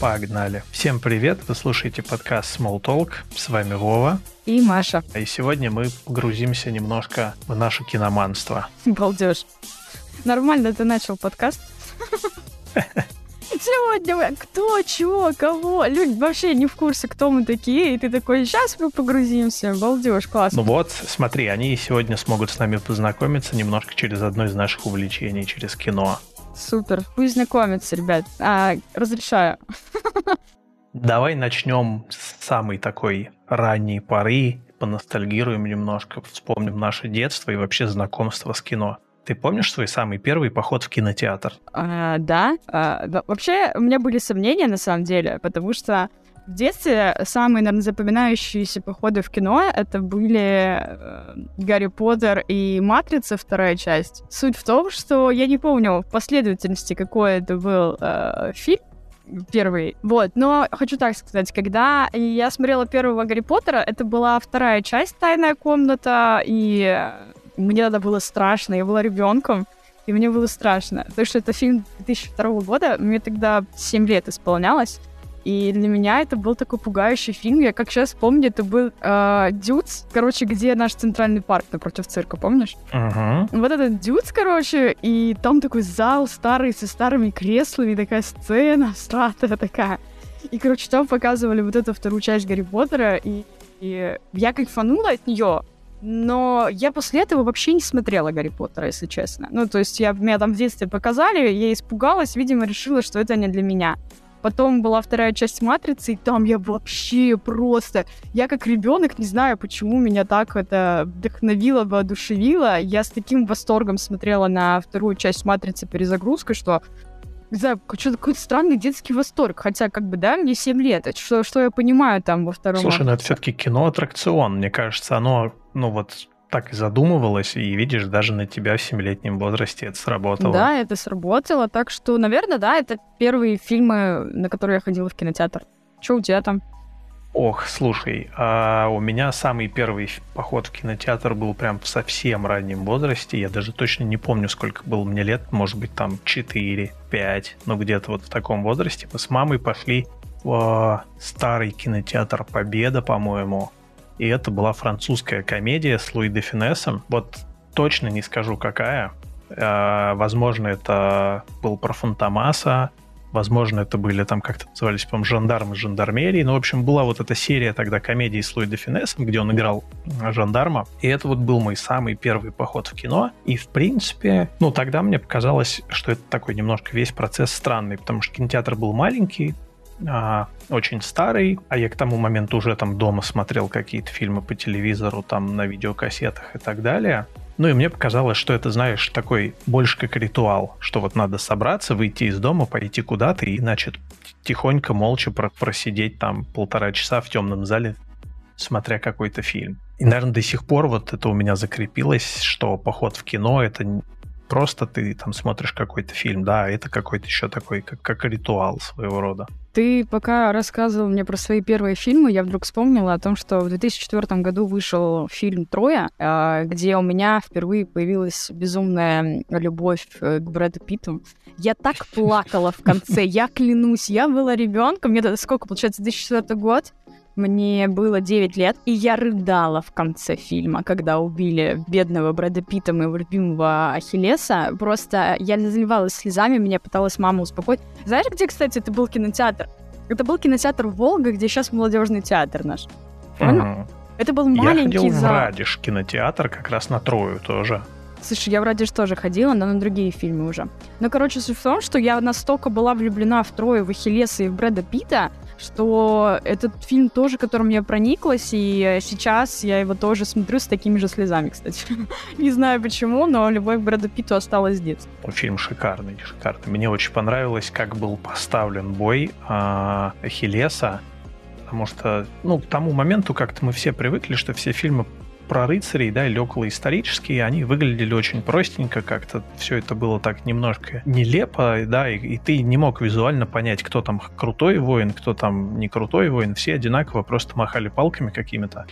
Погнали. Всем привет, вы слушаете подкаст Small Talk. С вами Вова. И Маша. И сегодня мы погрузимся немножко в наше киноманство. Балдеж. Нормально ты начал подкаст. Сегодня кто, чего, кого. Люди вообще не в курсе, кто мы такие. И ты такой, сейчас мы погрузимся. Балдеж, классно. Ну вот, смотри, они сегодня смогут с нами познакомиться немножко через одно из наших увлечений, через кино. Супер. Пусть знакомятся, ребят. А, разрешаю. Давай начнем с самой такой ранней поры, поностальгируем немножко, вспомним наше детство и вообще знакомство с кино. Ты помнишь свой самый первый поход в кинотеатр? А, да. А, да. Вообще, у меня были сомнения, на самом деле, потому что в детстве самые, наверное, запоминающиеся походы в кино это были э, Гарри Поттер и Матрица, вторая часть. Суть в том, что я не помню в последовательности, какой это был э, фильм, первый. Вот, но хочу так сказать, когда я смотрела первого Гарри Поттера, это была вторая часть «Тайная комната», и мне тогда было страшно, я была ребенком, и мне было страшно. Потому что это фильм 2002 года, мне тогда 7 лет исполнялось, и для меня это был такой пугающий фильм. Я как сейчас помню, это был э, Дюц, короче, где наш центральный парк напротив цирка, помнишь? Uh-huh. Вот этот Дюц, короче, и там такой зал старый со старыми креслами, такая сцена стратая такая. И, короче, там показывали вот эту вторую часть Гарри Поттера, и, и я кайфанула от нее, но я после этого вообще не смотрела Гарри Поттера, если честно. Ну, то есть я, меня там в детстве показали, я испугалась, видимо, решила, что это не для меня. Потом была вторая часть «Матрицы», и там я вообще просто... Я как ребенок не знаю, почему меня так это вдохновило, воодушевило. Я с таким восторгом смотрела на вторую часть «Матрицы» перезагрузкой, что не знаю, что-то какой-то странный детский восторг. Хотя, как бы, да, мне 7 лет. Что, что я понимаю там во втором Слушай, ну это все-таки кино-аттракцион. Мне кажется, оно, ну вот, так и задумывалась, и видишь, даже на тебя в семилетнем возрасте это сработало. Да, это сработало, так что, наверное, да, это первые фильмы, на которые я ходила в кинотеатр. Что у тебя там? Ох, слушай, а у меня самый первый поход в кинотеатр был прям в совсем раннем возрасте. Я даже точно не помню, сколько было мне лет. Может быть, там 4, 5, ну где-то вот в таком возрасте. Мы с мамой пошли в старый кинотеатр Победа, по-моему и это была французская комедия с Луи де Финесом. Вот точно не скажу, какая. А, возможно, это был про Фантомаса, возможно, это были там как-то назывались, по-моему, жандармы жандармерии. Ну, в общем, была вот эта серия тогда комедии с Луи де Финесом, где он играл жандарма. И это вот был мой самый первый поход в кино. И, в принципе, ну, тогда мне показалось, что это такой немножко весь процесс странный, потому что кинотеатр был маленький, а, очень старый, а я к тому моменту уже там дома смотрел какие-то фильмы по телевизору, там на видеокассетах и так далее. Ну и мне показалось, что это, знаешь, такой больше как ритуал, что вот надо собраться, выйти из дома, пойти куда-то и, значит, тихонько, молча просидеть там полтора часа в темном зале, смотря какой-то фильм. И, наверное, до сих пор вот это у меня закрепилось, что поход в кино — это просто ты там смотришь какой-то фильм, да, это какой-то еще такой, как, как ритуал своего рода. Ты пока рассказывал мне про свои первые фильмы, я вдруг вспомнила о том, что в 2004 году вышел фильм «Троя», а, где у меня впервые появилась безумная любовь э, к Брэду Питту. Я так плакала в конце, я клянусь, я была ребенком, мне сколько, получается, 2004 год, мне было 9 лет, и я рыдала в конце фильма, когда убили бедного Брэда Питта, моего любимого Ахиллеса. Просто я заливалась слезами, меня пыталась мама успокоить. Знаешь, где, кстати, это был кинотеатр? Это был кинотеатр «Волга», где сейчас молодежный театр наш. Угу. Это был маленький я ходил зал. в Радиш кинотеатр, как раз на Трою тоже. Слушай, я в Радиш тоже ходила, но на другие фильмы уже. Но, короче, суть в том, что я настолько была влюблена в Трою, в Ахиллеса и в Брэда Питта, что этот фильм тоже, которым я прониклась, и сейчас я его тоже смотрю с такими же слезами, кстати. Не знаю почему, но любовь к Брэду Питту осталась с детства. Фильм шикарный, шикарный. Мне очень понравилось, как был поставлен бой э, Ахиллеса, потому что, ну, к тому моменту как-то мы все привыкли, что все фильмы про рыцарей, да, или исторические, они выглядели очень простенько, как-то все это было так немножко нелепо, да, и, и ты не мог визуально понять, кто там крутой воин, кто там не крутой воин, все одинаково просто махали палками какими-то.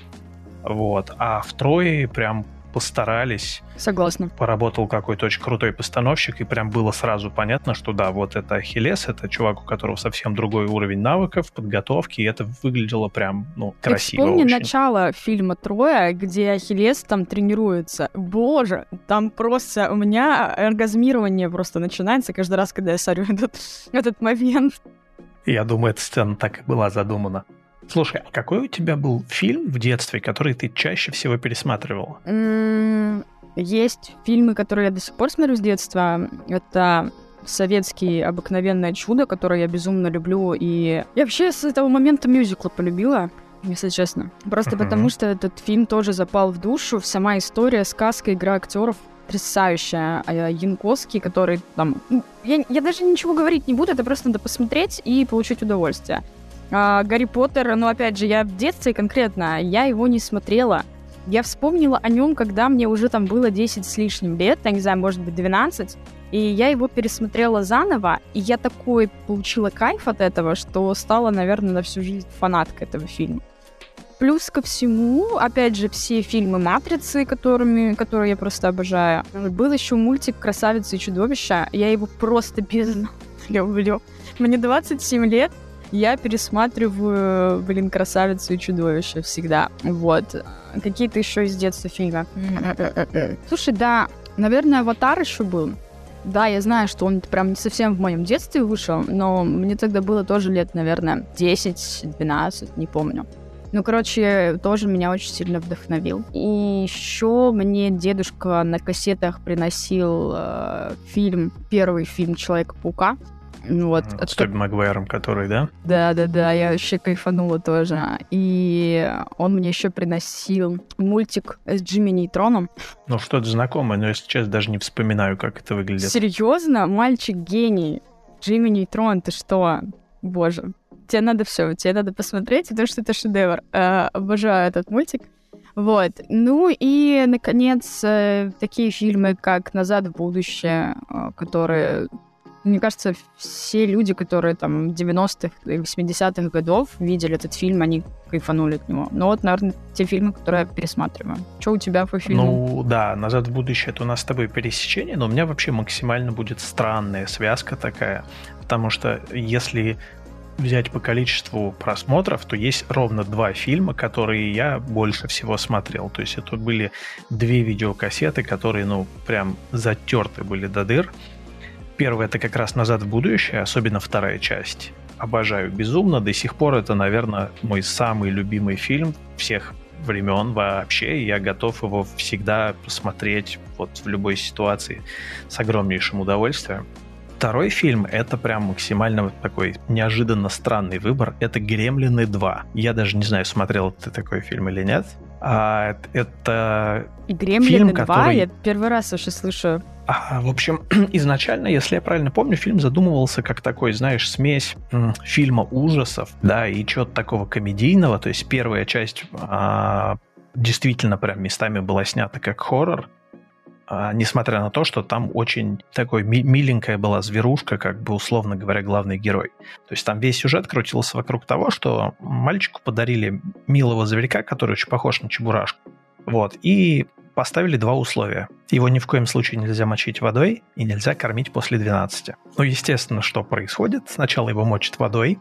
Вот. А в Трое прям постарались. Согласна. Поработал какой-то очень крутой постановщик, и прям было сразу понятно, что да, вот это Ахиллес, это чувак, у которого совсем другой уровень навыков, подготовки, и это выглядело прям, ну, красиво Ты вспомни очень. начало фильма «Троя», где Ахиллес там тренируется. Боже, там просто у меня оргазмирование просто начинается каждый раз, когда я смотрю этот, этот момент. Я думаю, эта сцена так и была задумана. Слушай, а какой у тебя был фильм в детстве, который ты чаще всего пересматривала? Есть фильмы, которые я до сих пор смотрю с детства. Это советский «Обыкновенное чудо», которое я безумно люблю. И я вообще с этого момента мюзикла полюбила, если честно. Просто uh-huh. потому, что этот фильм тоже запал в душу. Сама история, сказка, игра актеров потрясающая. А Янковский, который там... Ну, я, я даже ничего говорить не буду, это просто надо посмотреть и получить удовольствие. А, Гарри Поттер, ну, опять же, я в детстве конкретно, я его не смотрела. Я вспомнила о нем, когда мне уже там было 10 с лишним лет, я не знаю, может быть, 12. И я его пересмотрела заново, и я такой получила кайф от этого, что стала, наверное, на всю жизнь фанаткой этого фильма. Плюс ко всему, опять же, все фильмы «Матрицы», которыми, которые я просто обожаю. Был еще мультик «Красавица и чудовище». Я его просто безумно люблю. Мне 27 лет, я пересматриваю, блин, «Красавицу и чудовище» всегда. Вот. Какие-то еще из детства фильмы. Слушай, да, наверное, «Аватар» еще был. Да, я знаю, что он прям не совсем в моем детстве вышел, но мне тогда было тоже лет, наверное, 10-12, не помню. Ну, короче, тоже меня очень сильно вдохновил. И еще мне дедушка на кассетах приносил э, фильм, первый фильм Человека-паука. Ну вот. С Тоби Магуайром, который, да? Да, да, да, я вообще кайфанула тоже. И он мне еще приносил мультик с Джимми Нейтроном. Ну, что-то знакомое, но я сейчас даже не вспоминаю, как это выглядит. Серьезно? Мальчик гений. Джимми Нейтрон, ты что? Боже, тебе надо все, тебе надо посмотреть, потому что это шедевр. Э, обожаю этот мультик. Вот. Ну и, наконец, э, такие фильмы, как «Назад в будущее», э, которые мне кажется, все люди, которые там 90-х и 80-х годов видели этот фильм, они кайфанули от него. Но вот, наверное, те фильмы, которые я пересматриваю. Что у тебя по фильму? Ну, да, «Назад в будущее» — это у нас с тобой пересечение, но у меня вообще максимально будет странная связка такая, потому что если взять по количеству просмотров, то есть ровно два фильма, которые я больше всего смотрел. То есть это были две видеокассеты, которые, ну, прям затерты были до дыр. Первый это как раз «Назад в будущее», особенно вторая часть. Обожаю безумно. До сих пор это, наверное, мой самый любимый фильм всех времен вообще. Я готов его всегда посмотреть вот в любой ситуации с огромнейшим удовольствием. Второй фильм — это прям максимально такой неожиданно странный выбор. Это «Гремлины 2». Я даже не знаю, смотрел ты такой фильм или нет. А, это «Гремлины фильм, 2»? Который... Я первый раз вообще слышу. А, в общем, изначально, если я правильно помню, фильм задумывался как такой, знаешь, смесь фильма ужасов, да, и чего-то такого комедийного. То есть первая часть а, действительно прям местами была снята как хоррор, несмотря на то, что там очень такой ми- миленькая была зверушка, как бы условно говоря, главный герой. То есть там весь сюжет крутился вокруг того, что мальчику подарили милого зверька, который очень похож на чебурашку. Вот, и поставили два условия. Его ни в коем случае нельзя мочить водой и нельзя кормить после 12. Ну, естественно, что происходит? Сначала его мочат водой,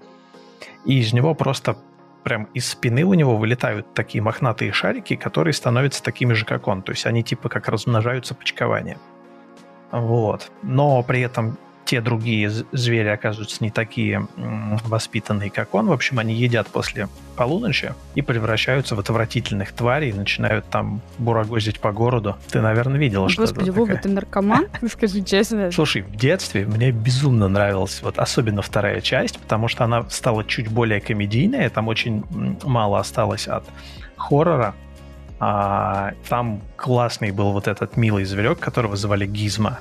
и из него просто прям из спины у него вылетают такие мохнатые шарики, которые становятся такими же, как он. То есть они типа как размножаются почкованием. Вот. Но при этом те другие звери оказываются не такие воспитанные, как он. В общем, они едят после полуночи и превращаются в отвратительных тварей начинают там бурагозить по городу. Ты, наверное, видела, что Господи, Вова, ты наркоман? Скажи честно. Слушай, в детстве мне безумно нравилась вот особенно вторая часть, потому что она стала чуть более комедийная, там очень мало осталось от хоррора, а, там классный был вот этот милый зверек, которого звали Гизма.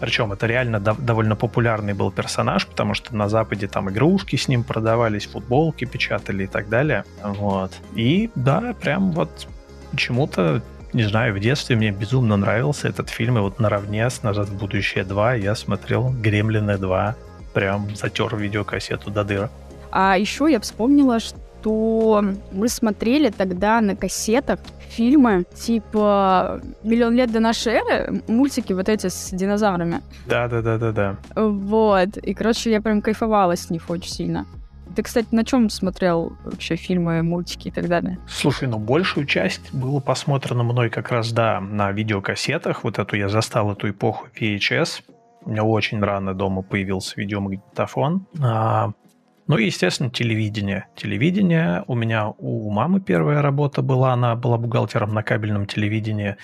Причем это реально дов- довольно популярный был персонаж, потому что на Западе там игрушки с ним продавались, футболки печатали и так далее. Вот. И да, прям вот почему-то не знаю, в детстве мне безумно нравился этот фильм, и вот наравне с «Назад в будущее 2» я смотрел «Гремлины 2», прям затер видеокассету до дыра. А еще я вспомнила, что что мы смотрели тогда на кассетах фильмы типа «Миллион лет до нашей эры», мультики вот эти с динозаврами. Да-да-да-да-да. Вот. И, короче, я прям кайфовала с них очень сильно. Ты, кстати, на чем смотрел вообще фильмы, мультики и так далее? Слушай, ну большую часть было посмотрено мной как раз, да, на видеокассетах. Вот эту я застал эту эпоху VHS. У меня очень рано дома появился видеомагнитофон. А, ну и, естественно, телевидение. Телевидение у меня у мамы первая работа была, она была бухгалтером на кабельном телевидении,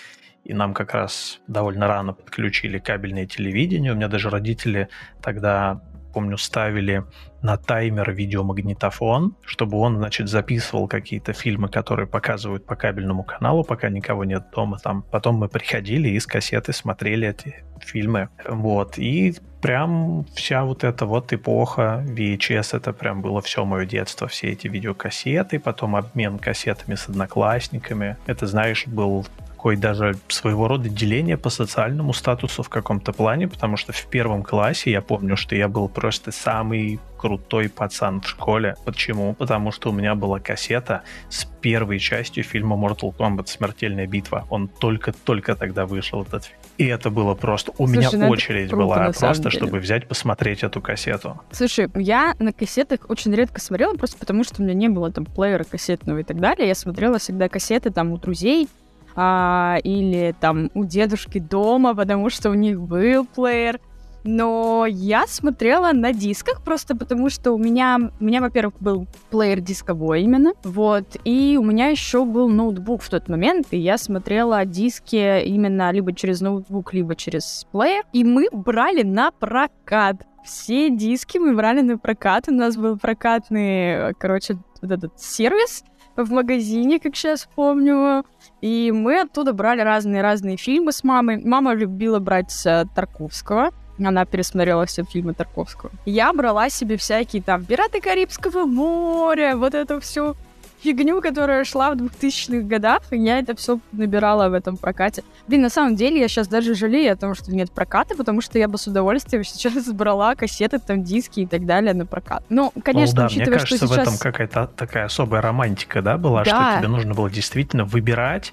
и нам как раз довольно рано подключили кабельное телевидение. У меня даже родители тогда помню, ставили на таймер видеомагнитофон, чтобы он, значит, записывал какие-то фильмы, которые показывают по кабельному каналу, пока никого нет дома там. Потом мы приходили и с кассеты смотрели эти фильмы. Вот. И прям вся вот эта вот эпоха VHS, это прям было все мое детство, все эти видеокассеты, потом обмен кассетами с одноклассниками. Это, знаешь, был такое даже своего рода деление по социальному статусу в каком-то плане, потому что в первом классе я помню, что я был просто самый крутой пацан в школе. Почему? Потому что у меня была кассета с первой частью фильма Mortal Kombat «Смертельная битва». Он только-только тогда вышел, этот фильм. И это было просто... У Слушай, меня ну очередь круто, была просто, чтобы взять, посмотреть эту кассету. Слушай, я на кассетах очень редко смотрела, просто потому что у меня не было там плеера кассетного и так далее. Я смотрела всегда кассеты там у друзей, а, или там у дедушки дома, потому что у них был плеер. Но я смотрела на дисках просто потому, что у меня, у меня, во-первых, был плеер дисковой именно, вот, и у меня еще был ноутбук в тот момент, и я смотрела диски именно либо через ноутбук, либо через плеер, и мы брали на прокат. Все диски мы брали на прокат, у нас был прокатный, короче, вот этот сервис, в магазине, как сейчас помню. И мы оттуда брали разные-разные фильмы с мамой. Мама любила брать э, Тарковского. Она пересмотрела все фильмы Тарковского. Я брала себе всякие там «Пираты Карибского моря», вот это все фигню, которая шла в 2000-х годах, и я это все набирала в этом прокате. Блин, на самом деле я сейчас даже жалею о том, что нет проката, потому что я бы с удовольствием сейчас брала кассеты, там, диски и так далее на прокат. Ну, конечно, ну, да, учитывая, мне кажется, что сейчас... в этом какая-то такая особая романтика, да, была, да. что тебе нужно было действительно выбирать,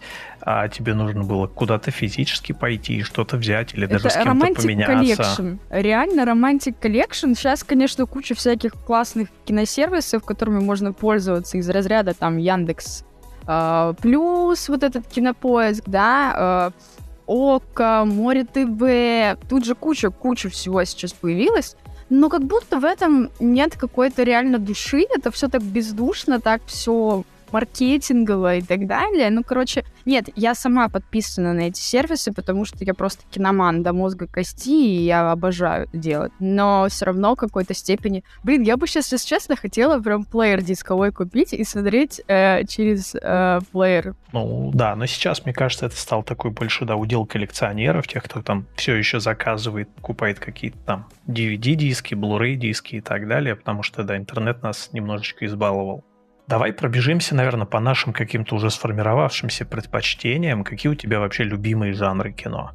а тебе нужно было куда-то физически пойти, что-то взять или даже это с кем-то поменяться. Collection. Реально romantic collection. Сейчас, конечно, куча всяких классных киносервисов, которыми можно пользоваться из разряда там Яндекс э, Плюс, вот этот кинопоиск, да, э, Okko, more.tv. Тут же куча-куча всего сейчас появилась. Но как будто в этом нет какой-то реально души, это все так бездушно, так все маркетингово и так далее. Ну, короче, нет, я сама подписана на эти сервисы, потому что я просто киноман до мозга кости, и я обожаю делать. Но все равно в какой-то степени... Блин, я бы сейчас, если честно, хотела прям плеер дисковой купить и смотреть э, через э, плеер. Ну, да, но сейчас, мне кажется, это стал такой больше, да, удел коллекционеров, тех, кто там все еще заказывает, покупает какие-то там DVD-диски, Blu-ray диски и так далее, потому что, да, интернет нас немножечко избаловал. Давай пробежимся, наверное, по нашим каким-то уже сформировавшимся предпочтениям. Какие у тебя вообще любимые жанры кино?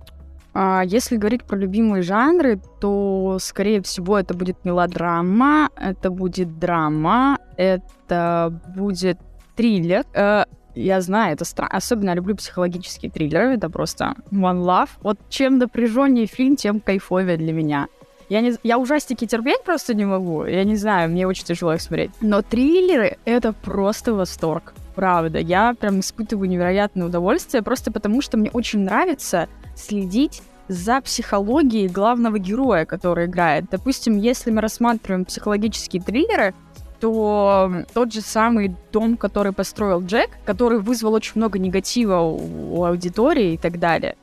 А, если говорить про любимые жанры, то, скорее всего, это будет мелодрама, это будет драма, это будет триллер. Э, я знаю, это странно. Особенно я люблю психологические триллеры. Это просто one love. Вот чем напряженнее фильм, тем кайфовее для меня. Я, не, я ужастики терпеть просто не могу. Я не знаю, мне очень тяжело их смотреть. Но триллеры — это просто восторг. Правда, я прям испытываю невероятное удовольствие, просто потому что мне очень нравится следить за психологией главного героя, который играет. Допустим, если мы рассматриваем психологические триллеры, то тот же самый дом, который построил Джек, который вызвал очень много негатива у, у аудитории и так далее,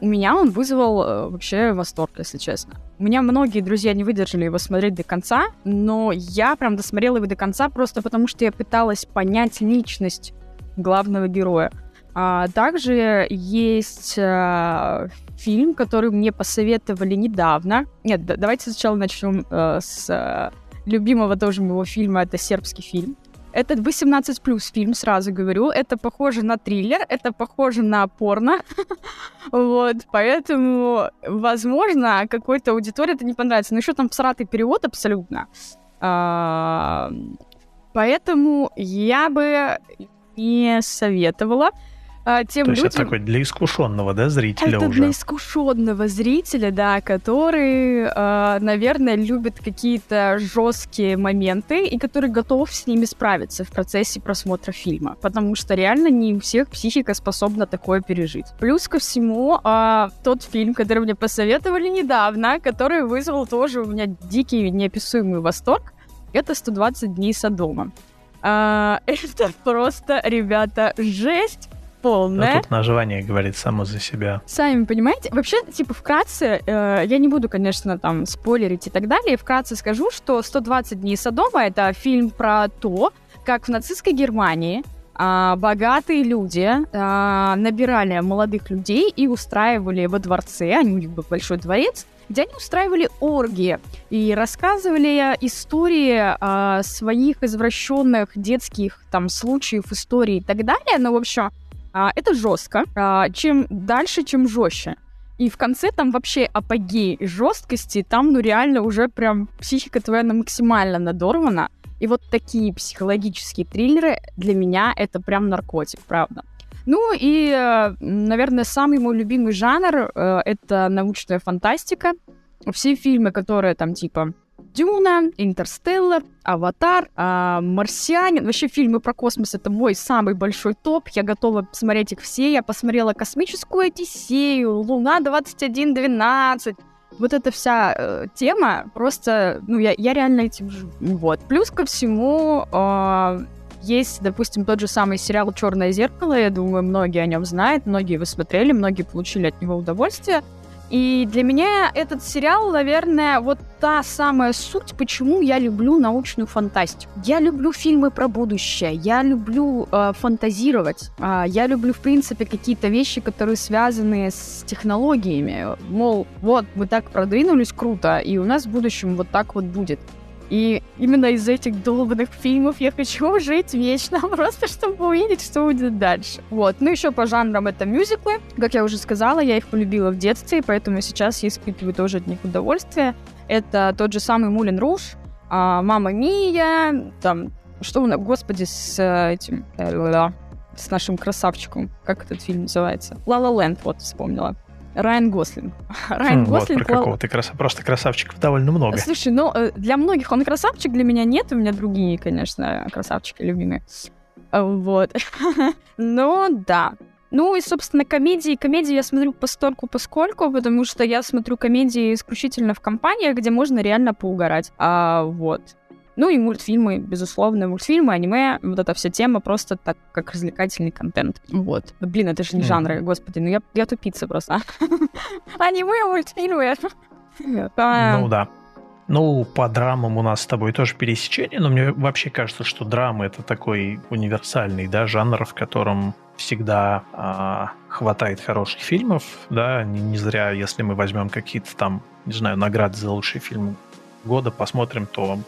у меня он вызвал э, вообще восторг, если честно. У меня многие друзья не выдержали его смотреть до конца, но я прям досмотрела его до конца просто потому, что я пыталась понять личность главного героя. А также есть а, фильм, который мне посоветовали недавно. Нет, да, давайте сначала начнем а, с а, любимого тоже моего фильма. Это сербский фильм. Это 18 плюс фильм, сразу говорю. Это похоже на триллер, это похоже на порно. вот, поэтому, возможно, какой-то аудитории это не понравится. Но еще там всратый перевод абсолютно. А, Поэтому я бы не советовала а, тем То есть людям... это такой для искушенного, да, зрителя это уже? для искушенного зрителя, да, который, э, наверное, любит какие-то жесткие моменты и который готов с ними справиться в процессе просмотра фильма, потому что реально не у всех психика способна такое пережить. Плюс ко всему, э, тот фильм, который мне посоветовали недавно, который вызвал тоже у меня дикий неописуемый восторг, это «120 дней Содома». А, это просто, ребята, жесть полная. А тут название говорит само за себя. Сами понимаете, вообще, типа, вкратце, э, я не буду, конечно, там, спойлерить и так далее, вкратце скажу, что «120 дней Содома» — это фильм про то, как в нацистской Германии а, богатые люди а, набирали молодых людей и устраивали во дворце, они, у них был большой дворец, где они устраивали оргии и рассказывали истории а, своих извращенных детских там случаев, историй и так далее. Но, в общем, а, это жестко. А, чем дальше, чем жестче. И в конце там вообще апогей жесткости, там ну реально уже прям психика твоя она максимально надорвана. И вот такие психологические триллеры для меня это прям наркотик, правда. Ну и, э, наверное, самый мой любимый жанр э, это научная фантастика. Все фильмы, которые там типа Дюна, Интерстеллар, Аватар, а, Марсианин. Вообще фильмы про космос — это мой самый большой топ. Я готова посмотреть их все. Я посмотрела «Космическую Одиссею», «Луна 2112». Вот эта вся э, тема просто... Ну, я, я реально этим живу. Вот. Плюс ко всему... Э, есть, допустим, тот же самый сериал Черное зеркало. Я думаю, многие о нем знают, многие его смотрели, многие получили от него удовольствие. И для меня этот сериал, наверное, вот та самая суть, почему я люблю научную фантастику. Я люблю фильмы про будущее, я люблю э, фантазировать, э, я люблю, в принципе, какие-то вещи, которые связаны с технологиями. Мол, вот, мы так продвинулись круто, и у нас в будущем вот так вот будет. И именно из этих долбанных фильмов я хочу жить вечно, просто чтобы увидеть, что будет дальше. Вот. Ну, еще по жанрам это мюзиклы. Как я уже сказала, я их полюбила в детстве, поэтому сейчас я испытываю тоже от них удовольствие. Это тот же самый Мулин Руш, а, Мама Мия, там, что у нас, господи, с э, этим, э, с нашим красавчиком, как этот фильм называется? «Ла Ла Ленд», вот, вспомнила. Райан Гослинг. Райан хм, Гослинг. Вот про какого ты краса... Просто красавчиков довольно много. Слушай, ну, э, для многих он красавчик, для меня нет. У меня другие, конечно, красавчики любимые. А, вот. ну, да. Ну и, собственно, комедии. Комедии я смотрю постольку поскольку, потому что я смотрю комедии исключительно в компаниях, где можно реально поугарать. А, вот. Ну и мультфильмы, безусловно, мультфильмы, аниме, вот эта вся тема просто так, как развлекательный контент. Вот. Блин, это же не жанры, господи, ну я, я тупица просто. Аниме, мультфильмы. Ну да. Ну, по драмам у нас с тобой тоже пересечение, но мне вообще кажется, что драма это такой универсальный, да, жанр, в котором всегда а, хватает хороших фильмов, да, не, не зря, если мы возьмем какие-то там, не знаю, награды за лучший фильм года, посмотрим, то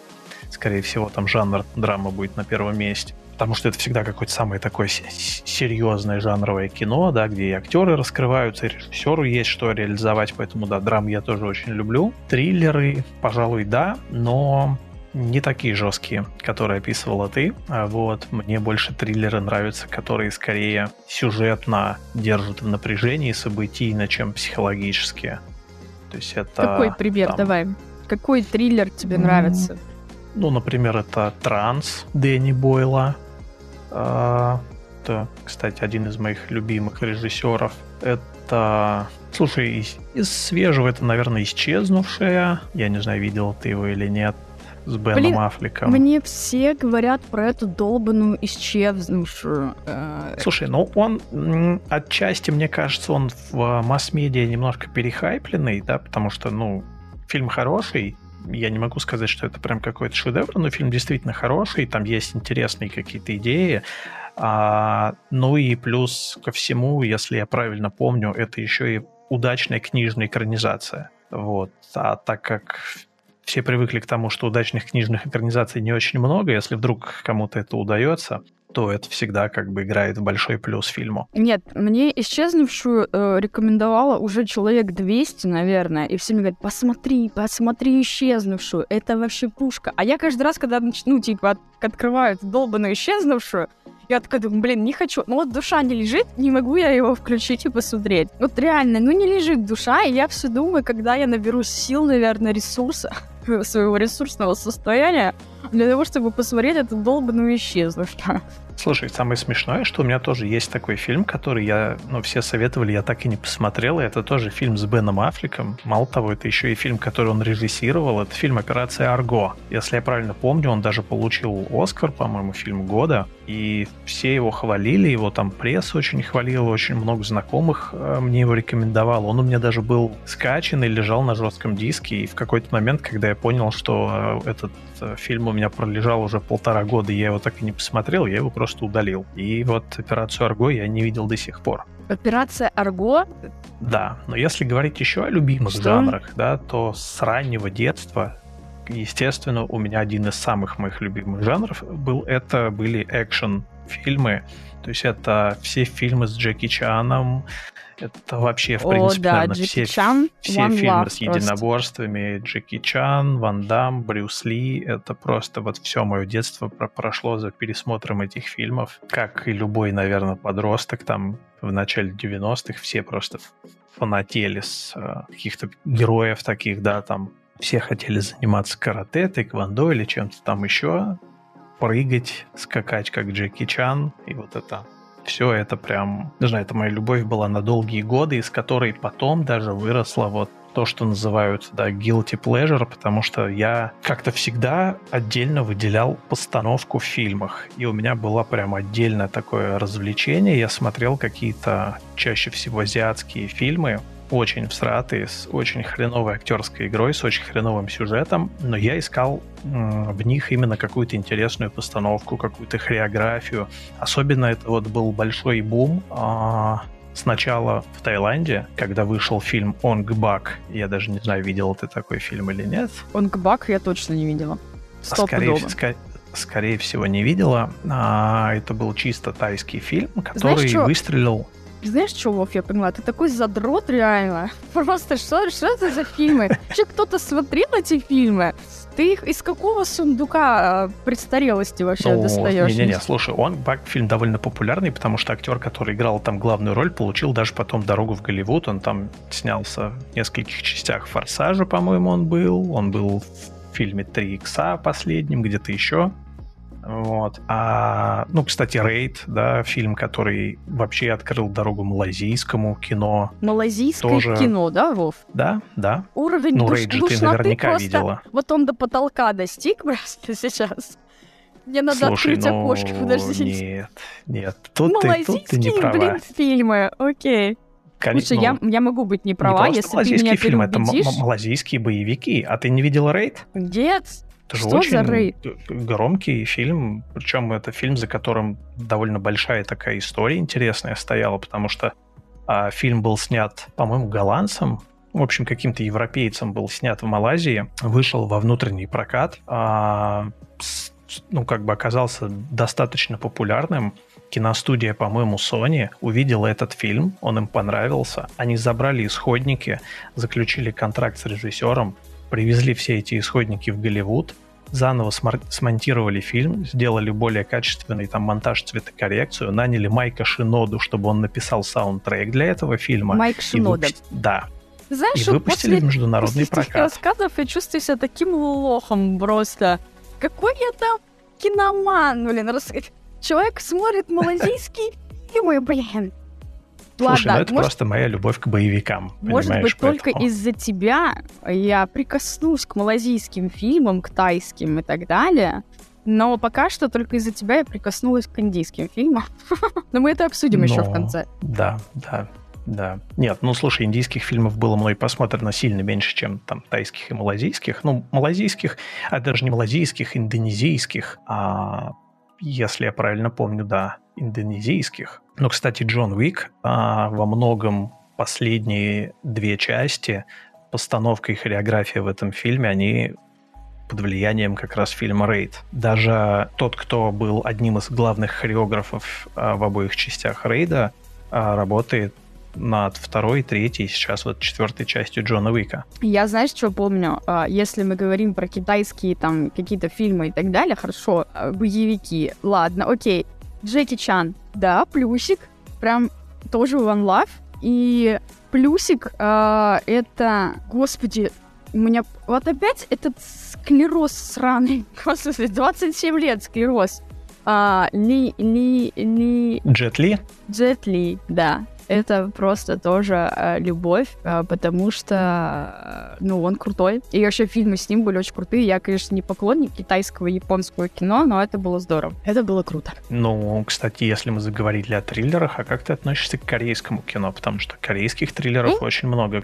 скорее всего, там жанр драма будет на первом месте. Потому что это всегда какое-то самое такое серьезное жанровое кино, да, где и актеры раскрываются, и режиссеру есть что реализовать, поэтому, да, драм я тоже очень люблю. Триллеры, пожалуй, да, но не такие жесткие, которые описывала ты. А вот мне больше триллеры нравятся, которые скорее сюжетно держат в напряжении событийно, чем психологические. То есть это... Какой пример, там... давай. Какой триллер тебе нравится? Ну, например, это «Транс» Дэнни Бойла. А, это, кстати, один из моих любимых режиссеров. Это... Слушай, из, из свежего это, наверное, «Исчезнувшая». Я не знаю, видел ты его или нет с Беном Блин, Аффлеком. Мне все говорят про эту долбанную исчезнувшую. Э... Слушай, ну он отчасти, мне кажется, он в масс-медиа немножко перехайпленный, да, потому что, ну, фильм хороший, я не могу сказать, что это прям какой-то шедевр, но фильм действительно хороший, там есть интересные какие-то идеи. А, ну и плюс ко всему, если я правильно помню, это еще и удачная книжная экранизация. Вот. А так как все привыкли к тому, что удачных книжных экранизаций не очень много, если вдруг кому-то это удается, то это всегда как бы играет в большой плюс фильму. Нет, мне «Исчезнувшую» э, рекомендовала уже человек 200, наверное, и все мне говорят, посмотри, посмотри «Исчезнувшую», это вообще пушка. А я каждый раз, когда, ну, типа, от, открываю эту долбанную «Исчезнувшую», я такая думаю, блин, не хочу. Ну вот душа не лежит, не могу я его включить и посмотреть. Вот реально, ну не лежит душа, и я все думаю, когда я наберусь сил, наверное, ресурса, своего ресурсного состояния, для того, чтобы посмотреть эту долбанную исчезнувшую. Слушай, самое смешное, что у меня тоже есть такой фильм, который я, ну, все советовали, я так и не посмотрел, и это тоже фильм с Беном Аффлеком. Мало того, это еще и фильм, который он режиссировал, это фильм «Операция Арго». Если я правильно помню, он даже получил Оскар, по-моему, фильм года, и все его хвалили, его там пресса очень хвалила, очень много знакомых э, мне его рекомендовал. Он у меня даже был скачан и лежал на жестком диске, и в какой-то момент, когда я понял, что э, этот фильм у меня пролежал уже полтора года, я его так и не посмотрел, я его просто удалил. И вот операцию Арго я не видел до сих пор. Операция Арго? Да, но если говорить еще о любимых Что? жанрах, да, то с раннего детства естественно, у меня один из самых моих любимых жанров был, это были экшен-фильмы. То есть это все фильмы с Джеки Чаном, это вообще, в принципе, О, да, наверное, Джеки все, Чан, все фильмы с единоборствами. Просто. Джеки Чан, Ван Дам, Брюс Ли. Это просто вот все мое детство про прошло за пересмотром этих фильмов. Как и любой, наверное, подросток там в начале 90-х все просто фанатели с э, каких-то героев таких, да, там все хотели заниматься карате, тэквондо или чем-то там еще, прыгать, скакать как Джеки Чан, и вот это все это прям, не знаю, это моя любовь была на долгие годы, из которой потом даже выросла вот то, что называют, да, guilty pleasure, потому что я как-то всегда отдельно выделял постановку в фильмах. И у меня было прям отдельное такое развлечение. Я смотрел какие-то чаще всего азиатские фильмы, очень всратые, с очень хреновой актерской игрой, с очень хреновым сюжетом, но я искал в них именно какую-то интересную постановку, какую-то хореографию. Особенно это вот был большой бум а, сначала в Таиланде, когда вышел фильм «Онг Бак». Я даже не знаю, видел ты такой фильм или нет. «Онг Бак» я точно не видела. Стоп скорее, ска- скорее всего, не видела. А, это был чисто тайский фильм, который Знаешь, выстрелил знаешь, что, Вов, я поняла? Ты такой задрот реально. Просто что, что это за фильмы? Вообще кто-то смотрел эти фильмы? Ты их из какого сундука а, престарелости вообще ну, достаешь? Не-не-не, слушай, он фильм довольно популярный, потому что актер, который играл там главную роль, получил даже потом дорогу в Голливуд. Он там снялся в нескольких частях Форсажа, по-моему, он был. Он был в фильме 3 икса последнем, где-то еще. Вот. А, ну, кстати, Рейд, да, фильм, который вообще открыл дорогу малазийскому кино. Малазийское тоже... кино, да, Вов? Да, да. Уровень ну, душ, Рейд же ты наверняка просто... видела. Вот он до потолка достиг просто сейчас. Мне надо Слушай, открыть ну, окошко, подожди. Нет, нет, тут ты, тут ты не права. блин, фильмы, окей. Конечно, Слушай, ну, я, я могу быть не права, не если ты меня фильм, это малазийские боевики. А ты не видела Рейд? Нет, это же Что очень за рейд? громкий фильм, причем это фильм, за которым довольно большая такая история интересная стояла, потому что а, фильм был снят, по-моему, голландцем, в общем, каким-то европейцем был снят в Малайзии, вышел во внутренний прокат, а, ну, как бы оказался достаточно популярным. Киностудия, по-моему, Sony увидела этот фильм, он им понравился. Они забрали исходники, заключили контракт с режиссером, привезли все эти исходники в Голливуд, заново смонтировали фильм, сделали более качественный там монтаж, цветокоррекцию, наняли Майка Шиноду, чтобы он написал саундтрек для этого фильма. Майк Шинода. Выпу... Да. Знаешь, и выпустили после, международный после прокат. рассказов я чувствую себя таким лохом просто. Какой я там киноман, блин. Рас... Человек смотрит малазийские фильмы, блин. Слушай, Ладно, ну это может, просто моя любовь к боевикам. Может быть, поэтому... только из-за тебя я прикоснусь к малазийским фильмам, к тайским и так далее. Но пока что только из-за тебя я прикоснулась к индийским фильмам. Но мы это обсудим Но... еще в конце. Да, да, да. Нет, ну слушай, индийских фильмов было мной посмотрено сильно меньше, чем там тайских и малазийских. Ну, малазийских, а даже не малазийских, индонезийских. А, если я правильно помню, да, индонезийских. Но, кстати, Джон Уик а, во многом последние две части, постановка и хореография в этом фильме, они под влиянием как раз фильма «Рейд». Даже тот, кто был одним из главных хореографов а, в обоих частях «Рейда», а, работает над второй, третьей, сейчас вот четвертой частью Джона Уика. Я, знаешь, что помню? А, если мы говорим про китайские там какие-то фильмы и так далее, хорошо, а, боевики, ладно, окей. Джеки Чан, да, плюсик, прям тоже One Love. И плюсик э, это, господи, у меня вот опять этот склероз сраный. Господи, 27 лет склероз. А, ли, ли, ли... Джет Ли? Джет Ли, да это просто тоже э, любовь, э, потому что, э, ну, он крутой. И вообще фильмы с ним были очень крутые. Я, конечно, не поклонник китайского и японского кино, но это было здорово. Это было круто. Ну, кстати, если мы заговорили о триллерах, а как ты относишься к корейскому кино? Потому что корейских триллеров mm? очень много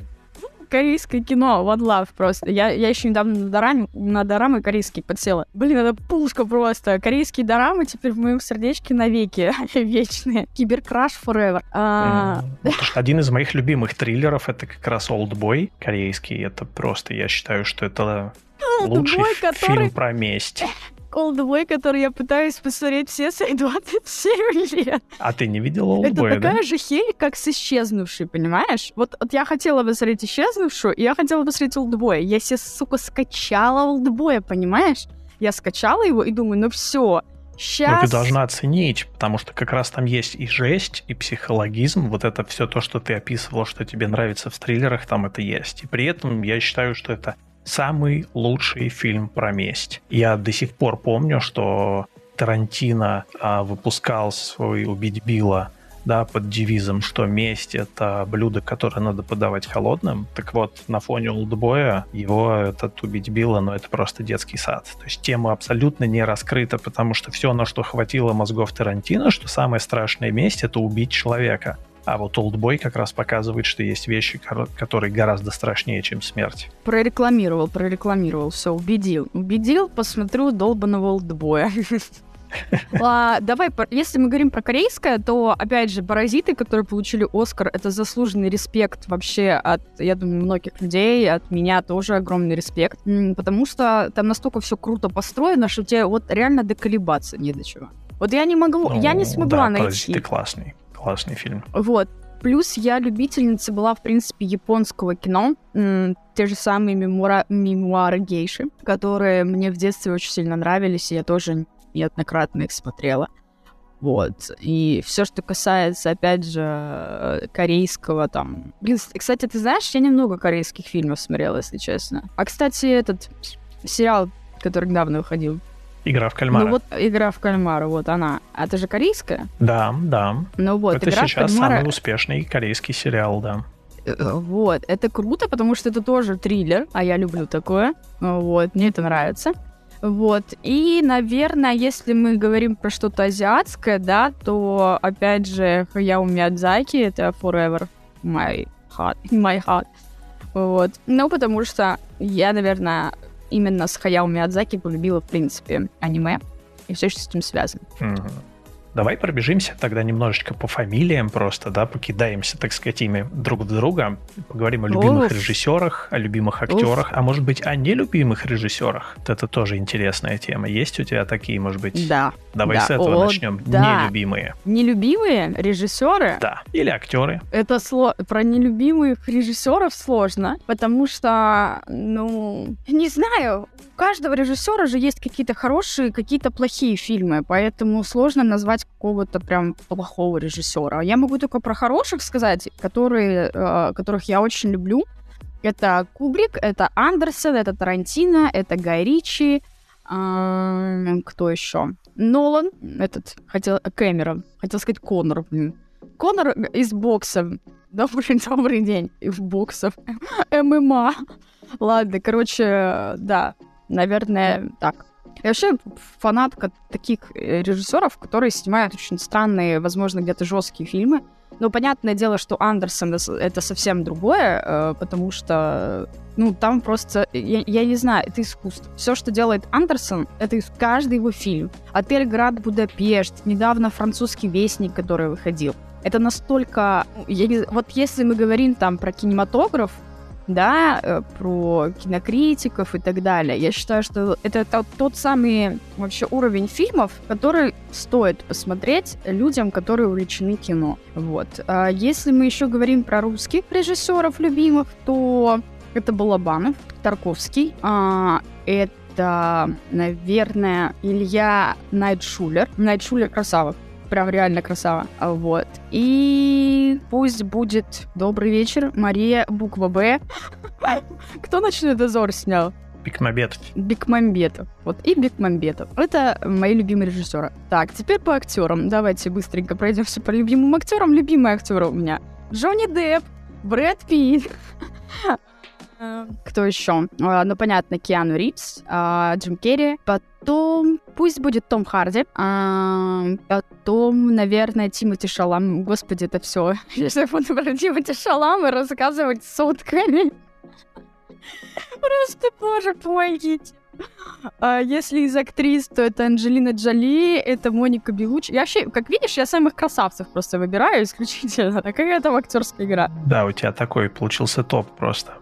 корейское кино, One Love просто. Я, я еще недавно на, дораме, на дорамы корейские подсела. Блин, это пушка просто. Корейские дорамы теперь в моем сердечке навеки вечные. Киберкраш forever. А... Mm. один из моих любимых триллеров это как раз Old Boy корейский. Это просто, я считаю, что это лучший Boy, который... фильм про месть. Олдбой, который я пытаюсь посмотреть все свои 27 лет. А ты не видела Олдбоя, Это такая да? же херь, как с исчезнувшей, понимаешь? Вот, вот я хотела посмотреть исчезнувшую, и я хотела посмотреть Олдбоя. Я себе, сука, скачала Олдбоя, понимаешь? Я скачала его и думаю, ну все, Сейчас... Но ты должна оценить, потому что как раз там есть и жесть, и психологизм. Вот это все то, что ты описывал, что тебе нравится в триллерах, там это есть. И при этом я считаю, что это самый лучший фильм про месть. Я до сих пор помню, что Тарантино а, выпускал свой «Убить Билла» да, под девизом, что месть — это блюдо, которое надо подавать холодным. Так вот, на фоне олдбоя его этот «Убить Билла», ну, это просто детский сад. То есть тема абсолютно не раскрыта, потому что все, на что хватило мозгов Тарантино, что самая страшная месть — это убить человека. А вот Олдбой как раз показывает, что есть вещи, которые гораздо страшнее, чем смерть. Прорекламировал, прорекламировал, все, убедил. Убедил, посмотрю долбанного Олдбоя. А, давай, если мы говорим про корейское, то, опять же, «Паразиты», которые получили «Оскар», это заслуженный респект вообще от, я думаю, многих людей, от меня тоже огромный респект, потому что там настолько все круто построено, что тебе вот реально доколебаться не до чего. Вот я не могу, ну, я не смогла да, найти. «Паразиты» классный. Классный фильм. Вот. Плюс я любительница была, в принципе, японского кино. Те же самые мемуара... мемуары гейши, которые мне в детстве очень сильно нравились, и я тоже неоднократно их смотрела. Вот. И все, что касается, опять же, корейского там... Блин, кстати, ты знаешь, я немного корейских фильмов смотрела, если честно. А, кстати, этот сериал, который недавно выходил, Игра в кальмара. Ну вот игра в кальмара, вот она. А это же корейская? Да, да. Ну вот, это игра сейчас в кальмара... самый успешный корейский сериал, да. Э, вот, это круто, потому что это тоже триллер, а я люблю такое. Вот, мне это нравится. Вот. И, наверное, если мы говорим про что-то азиатское, да, то, опять же, Хаяо Миядзаки — это Forever My Heart. My Heart. Вот. Ну, потому что я, наверное, именно с Хаяо Миядзаки полюбила, в принципе, аниме и все, что с этим связано. Mm-hmm. Давай пробежимся тогда немножечко по фамилиям просто, да, покидаемся, так сказать, ими друг в друга. Поговорим о любимых Уф. режиссерах, о любимых актерах, Уф. а может быть, о нелюбимых режиссерах. Вот это тоже интересная тема. Есть у тебя такие, может быть? Да. Давай да. с этого О, начнем. Да. Нелюбимые. Нелюбимые режиссеры? Да. Или актеры. Это сло... про нелюбимых режиссеров сложно, потому что, ну, не знаю, каждого режиссера же есть какие-то хорошие, какие-то плохие фильмы, поэтому сложно назвать какого-то прям плохого режиссера. Я могу только про хороших сказать, которые, э, которых я очень люблю. Это Кубрик, это Андерсон, это Тарантино, это Гай Ричи, э, кто еще? Нолан, этот, хотел, Кэмерон, хотел сказать Коннор, блин. Коннор из бокса. Добрый, добрый день. Из боксов. ММА. Ладно, короче, да, наверное, так. Я вообще фанатка таких э, режиссеров, которые снимают очень странные, возможно, где-то жесткие фильмы. Но понятное дело, что Андерсон это совсем другое, э, потому что, ну, там просто, я, я не знаю, это искусство. Все, что делает Андерсон, это каждый его фильм. Отель Град Будапешт, недавно французский вестник, который выходил. Это настолько... Я не... Вот если мы говорим там про кинематограф, да, э, про кинокритиков и так далее. Я считаю, что это тот, самый вообще уровень фильмов, который стоит посмотреть людям, которые увлечены кино. Вот. А если мы еще говорим про русских режиссеров любимых, то это Балабанов, Тарковский, а, это, наверное, Илья Найтшулер. Найтшулер красава прям реально красава. Вот. И пусть будет добрый вечер, Мария, буква Б. Кто «Ночной дозор» снял? Бекмамбетов. Бекмамбетов. Вот, и Бекмамбетов. Это мои любимые режиссеры. Так, теперь по актерам. Давайте быстренько пройдемся по любимым актерам. Любимые актеры у меня. Джонни Депп, Брэд Питт, кто еще? А, ну, понятно, Киану Ривз, а, Джим Керри. Потом пусть будет Том Харди. А, потом, наверное, Тимоти Шалам. Господи, это все. Если я буду про Тимоти Шалам рассказывать сутками. Просто, боже, помогите. А если из актрис, то это Анджелина Джоли, это Моника Белучи. Я вообще, как видишь, я самых красавцев просто выбираю исключительно. Какая там актерская игра? Да, у тебя такой получился топ просто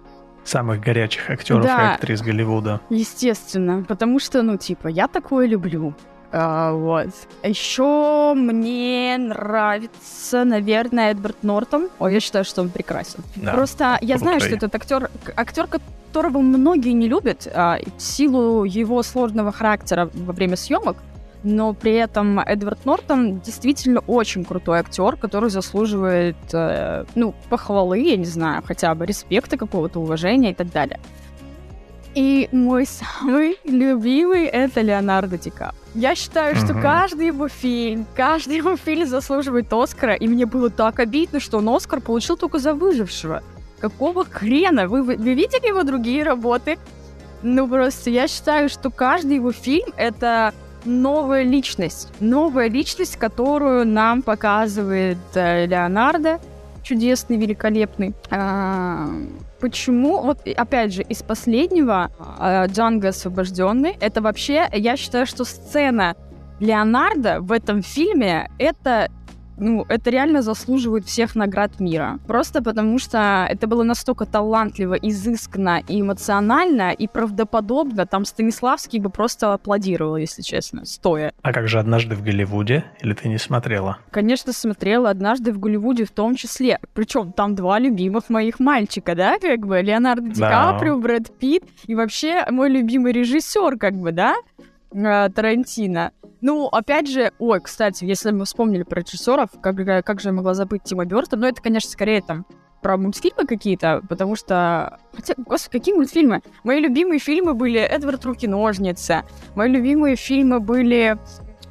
самых горячих актеров да, и актрис Голливуда. Естественно, потому что, ну, типа, я такое люблю. А, вот. Еще мне нравится, наверное, Эдвард Нортон. О, я считаю, что он прекрасен. Да, Просто я знаю, что этот актер, актер, которого многие не любят, а, в силу его сложного характера во время съемок но при этом Эдвард Нортон действительно очень крутой актер, который заслуживает, э, ну, похвалы, я не знаю, хотя бы респекта какого-то, уважения и так далее. И мой самый любимый — это Леонардо Ди Кап. Я считаю, что mm-hmm. каждый его фильм, каждый его фильм заслуживает Оскара, и мне было так обидно, что он Оскар получил только за «Выжившего». Какого хрена? Вы, вы, вы видели его другие работы? Ну, просто я считаю, что каждый его фильм — это новая личность. Новая личность, которую нам показывает э, Леонардо, чудесный, великолепный. А, почему? Вот, опять же, из последнего а, Джанго освобожденный, это вообще, я считаю, что сцена Леонардо в этом фильме это ну, это реально заслуживает всех наград мира. Просто потому что это было настолько талантливо, изысканно и эмоционально, и правдоподобно. Там Станиславский бы просто аплодировал, если честно, стоя. А как же «Однажды в Голливуде»? Или ты не смотрела? Конечно, смотрела «Однажды в Голливуде» в том числе. Причем там два любимых моих мальчика, да, как бы, Леонардо Ди Каприо, да. Брэд Питт, и вообще мой любимый режиссер, как бы, да, Тарантино. Ну, опять же, ой, кстати, если мы вспомнили про режиссеров, как, как же я могла забыть Тима Бёртона, ну, это, конечно, скорее там про мультфильмы какие-то, потому что... Хотя, господи, какие мультфильмы? Мои любимые фильмы были «Эдвард Руки-ножницы», мои любимые фильмы были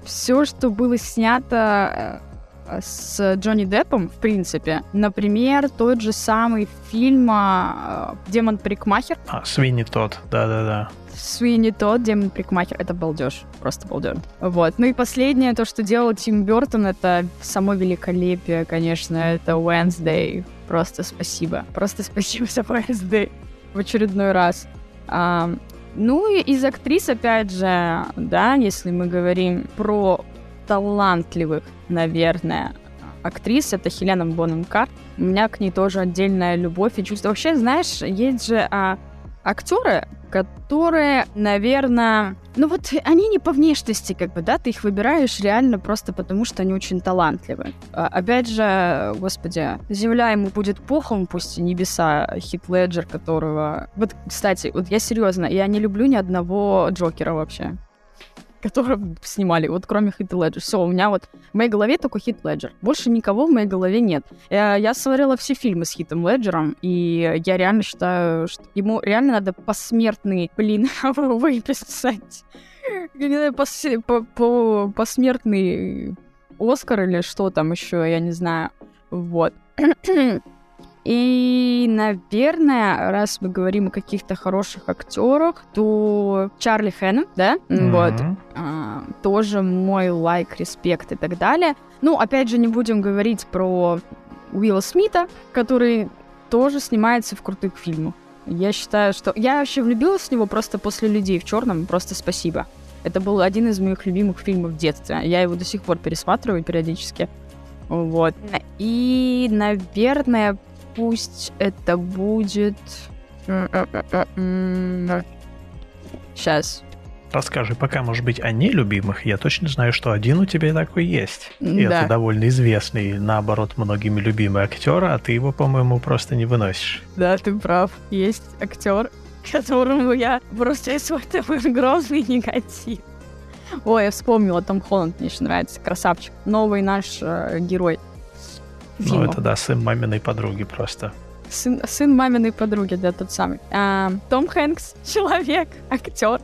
все, что было снято э, с Джонни Деппом, в принципе. Например, тот же самый фильм э, «Демон Парикмахер». А, Свинни тот, да-да-да. Суини Тодд, Демон Прикмахер, это балдеж, просто балдеж. Вот. Ну и последнее, то, что делал Тим Бертон, это само великолепие, конечно, это Wednesday. Просто спасибо. Просто спасибо за Wednesday в очередной раз. А, ну и из актрис, опять же, да, если мы говорим про талантливых, наверное, актрис, это Хелена Бонем Карт. У меня к ней тоже отдельная любовь и чувство. Вообще, знаешь, есть же а, актеры, которые, наверное, ну вот они не по внешности, как бы, да, ты их выбираешь реально просто потому, что они очень талантливы. А, опять же, господи, земля ему будет похом, пусть и небеса, Хит Леджер, которого... Вот, кстати, вот я серьезно, я не люблю ни одного Джокера вообще которого снимали, вот кроме Хит Леджер. Все, у меня вот в моей голове только Хит Леджер. Больше никого в моей голове нет. Я, я смотрела все фильмы с Хитом Леджером, и я реально считаю, что ему реально надо посмертный, блин, выписать. Я не знаю, пос, по, по, посмертный Оскар или что там еще, я не знаю. Вот. И, наверное, раз мы говорим о каких-то хороших актерах, то Чарли Хэннон, да, mm-hmm. вот, а, тоже мой лайк, респект и так далее. Ну, опять же, не будем говорить про Уилла Смита, который тоже снимается в крутых фильмах. Я считаю, что... Я вообще влюбилась в него просто после «Людей в черном», просто спасибо. Это был один из моих любимых фильмов в детстве. Я его до сих пор пересматриваю периодически. Вот. И, наверное, пусть это будет... Сейчас. Расскажи пока, может быть, о нелюбимых. Я точно знаю, что один у тебя такой есть. И Да. это довольно известный, наоборот, многими любимый актер, а ты его, по-моему, просто не выносишь. Да, ты прав. Есть актер, которому я просто испытываю огромный негатив. Ой, я вспомнила, Том Холланд мне еще нравится, красавчик. Новый наш э, герой. Ну, это да, сын маминой подруги просто. Сын, сын маминой подруги, да, тот самый. А, Том Хэнкс, человек, актер,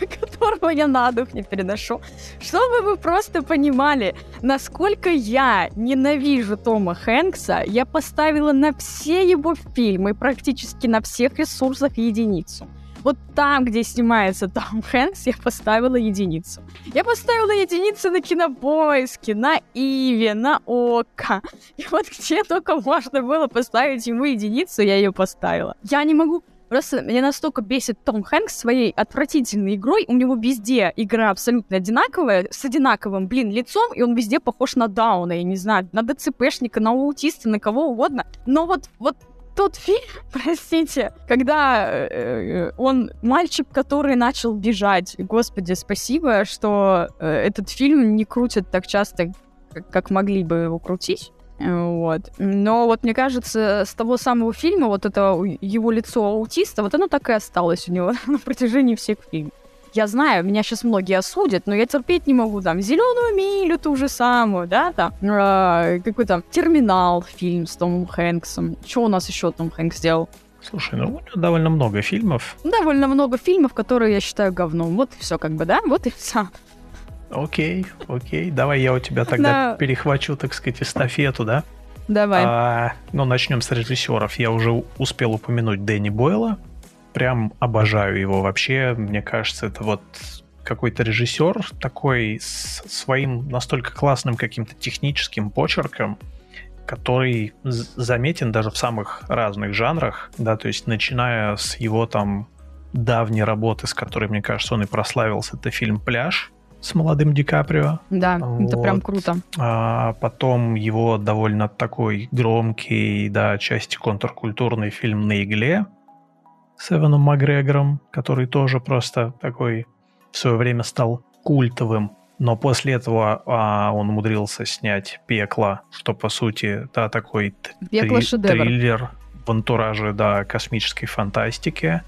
которого я на дух не переношу. Чтобы вы просто понимали, насколько я ненавижу Тома Хэнкса, я поставила на все его фильмы, практически на всех ресурсах единицу. Вот там, где снимается Том Хэнкс, я поставила единицу. Я поставила единицу на Кинопоиске, на Иве, на Ока. И вот где только можно было поставить ему единицу, я ее поставила. Я не могу Просто меня настолько бесит Том Хэнкс своей отвратительной игрой. У него везде игра абсолютно одинаковая, с одинаковым, блин, лицом, и он везде похож на Дауна, я не знаю, на ДЦПшника, на аутиста, на кого угодно. Но вот, вот тот фильм, простите, когда э, э, он мальчик, который начал бежать. Господи, спасибо, что э, этот фильм не крутят так часто, как, как могли бы его крутить. Э, Вот. Но вот мне кажется, с того самого фильма, вот это его лицо аутиста, вот оно так и осталось у него на протяжении всех фильмов. Я знаю, меня сейчас многие осудят, но я терпеть не могу там зеленую милю ту же самую, да, там э, какой там терминал фильм с Томом Хэнксом. Что у нас еще Том Хэнкс сделал? Слушай, ну у него довольно много фильмов. Довольно много фильмов, которые я считаю говном. Вот и все, как бы, да? Вот и все. Окей, окей. Давай я у тебя тогда Да. перехвачу, так сказать, эстафету, да? Давай. А, ну, начнем с режиссеров. Я уже успел упомянуть Дэнни Бойла. Прям обожаю его вообще. Мне кажется, это вот какой-то режиссер такой с своим настолько классным каким-то техническим почерком, который заметен даже в самых разных жанрах, да, то есть начиная с его там давней работы, с которой, мне кажется, он и прославился, это фильм «Пляж» с молодым Ди Каприо. да, это прям вот. круто. А потом его довольно такой громкий, да, части контркультурный фильм «На игле» с Эваном Макгрегором, который тоже просто такой в свое время стал культовым. Но после этого а, он умудрился снять «Пекло», что, по сути, да, такой Пекло три- шедевр. триллер в антураже, да, космической фантастики.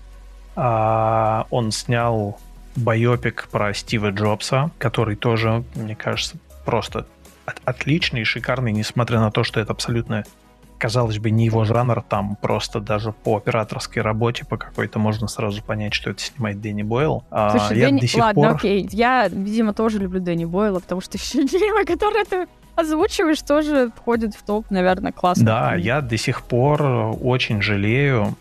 А, он снял байопик про Стива Джобса, который тоже, мне кажется, просто от- отличный и шикарный, несмотря на то, что это абсолютно, казалось бы, не его жанр, там просто даже по операторской работе по какой-то можно сразу понять, что это снимает Дэнни Бойл. А, Слушай, я Дэнни... до сих Ладно, пор... окей. Я, видимо, тоже люблю Дэнни Бойла, потому что все фильмы, которые ты озвучиваешь, тоже входят в топ, наверное, классно. Да, я до сих пор очень жалею.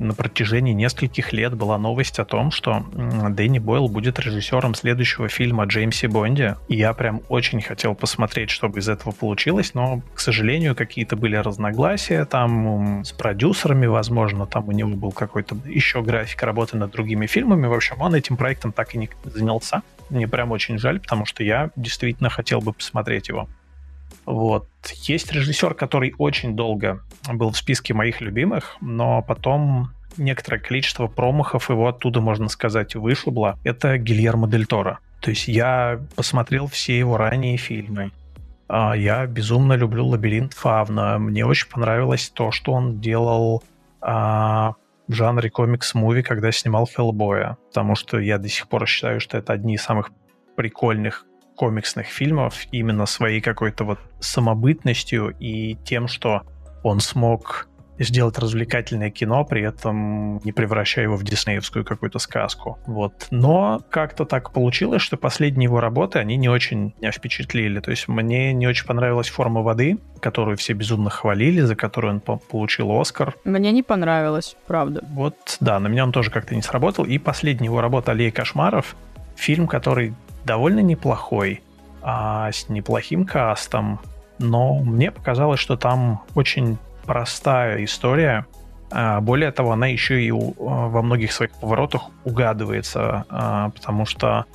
На протяжении нескольких лет была новость о том, что Дэнни Бойл будет режиссером следующего фильма о Джеймсе Бонде. И я прям очень хотел посмотреть, что из этого получилось, но, к сожалению, какие-то были разногласия там с продюсерами, возможно, там у него был какой-то еще график работы над другими фильмами. В общем, он этим проектом так и не занялся. Мне прям очень жаль, потому что я действительно хотел бы посмотреть его. Вот. Есть режиссер, который очень долго был в списке моих любимых, но потом некоторое количество промахов его оттуда, можно сказать, вышибло. Это Гильермо Дель Торо. То есть я посмотрел все его ранние фильмы. А, Я безумно люблю «Лабиринт Фавна». Мне очень понравилось то, что он делал а, в жанре комикс-муви, когда снимал «Хеллбоя». Потому что я до сих пор считаю, что это одни из самых прикольных комиксных фильмов именно своей какой-то вот самобытностью и тем, что он смог сделать развлекательное кино, при этом не превращая его в диснеевскую какую-то сказку. Вот. Но как-то так получилось, что последние его работы, они не очень меня впечатлили. То есть мне не очень понравилась «Форма воды», которую все безумно хвалили, за которую он по- получил «Оскар». Мне не понравилось, правда. Вот, да, на меня он тоже как-то не сработал. И последняя его работа «Аллея кошмаров», фильм, который довольно неплохой, а с неплохим кастом, но мне показалось, что там очень простая история. А, Более того, она еще и а, во многих своих поворотах угадывается, а, потому что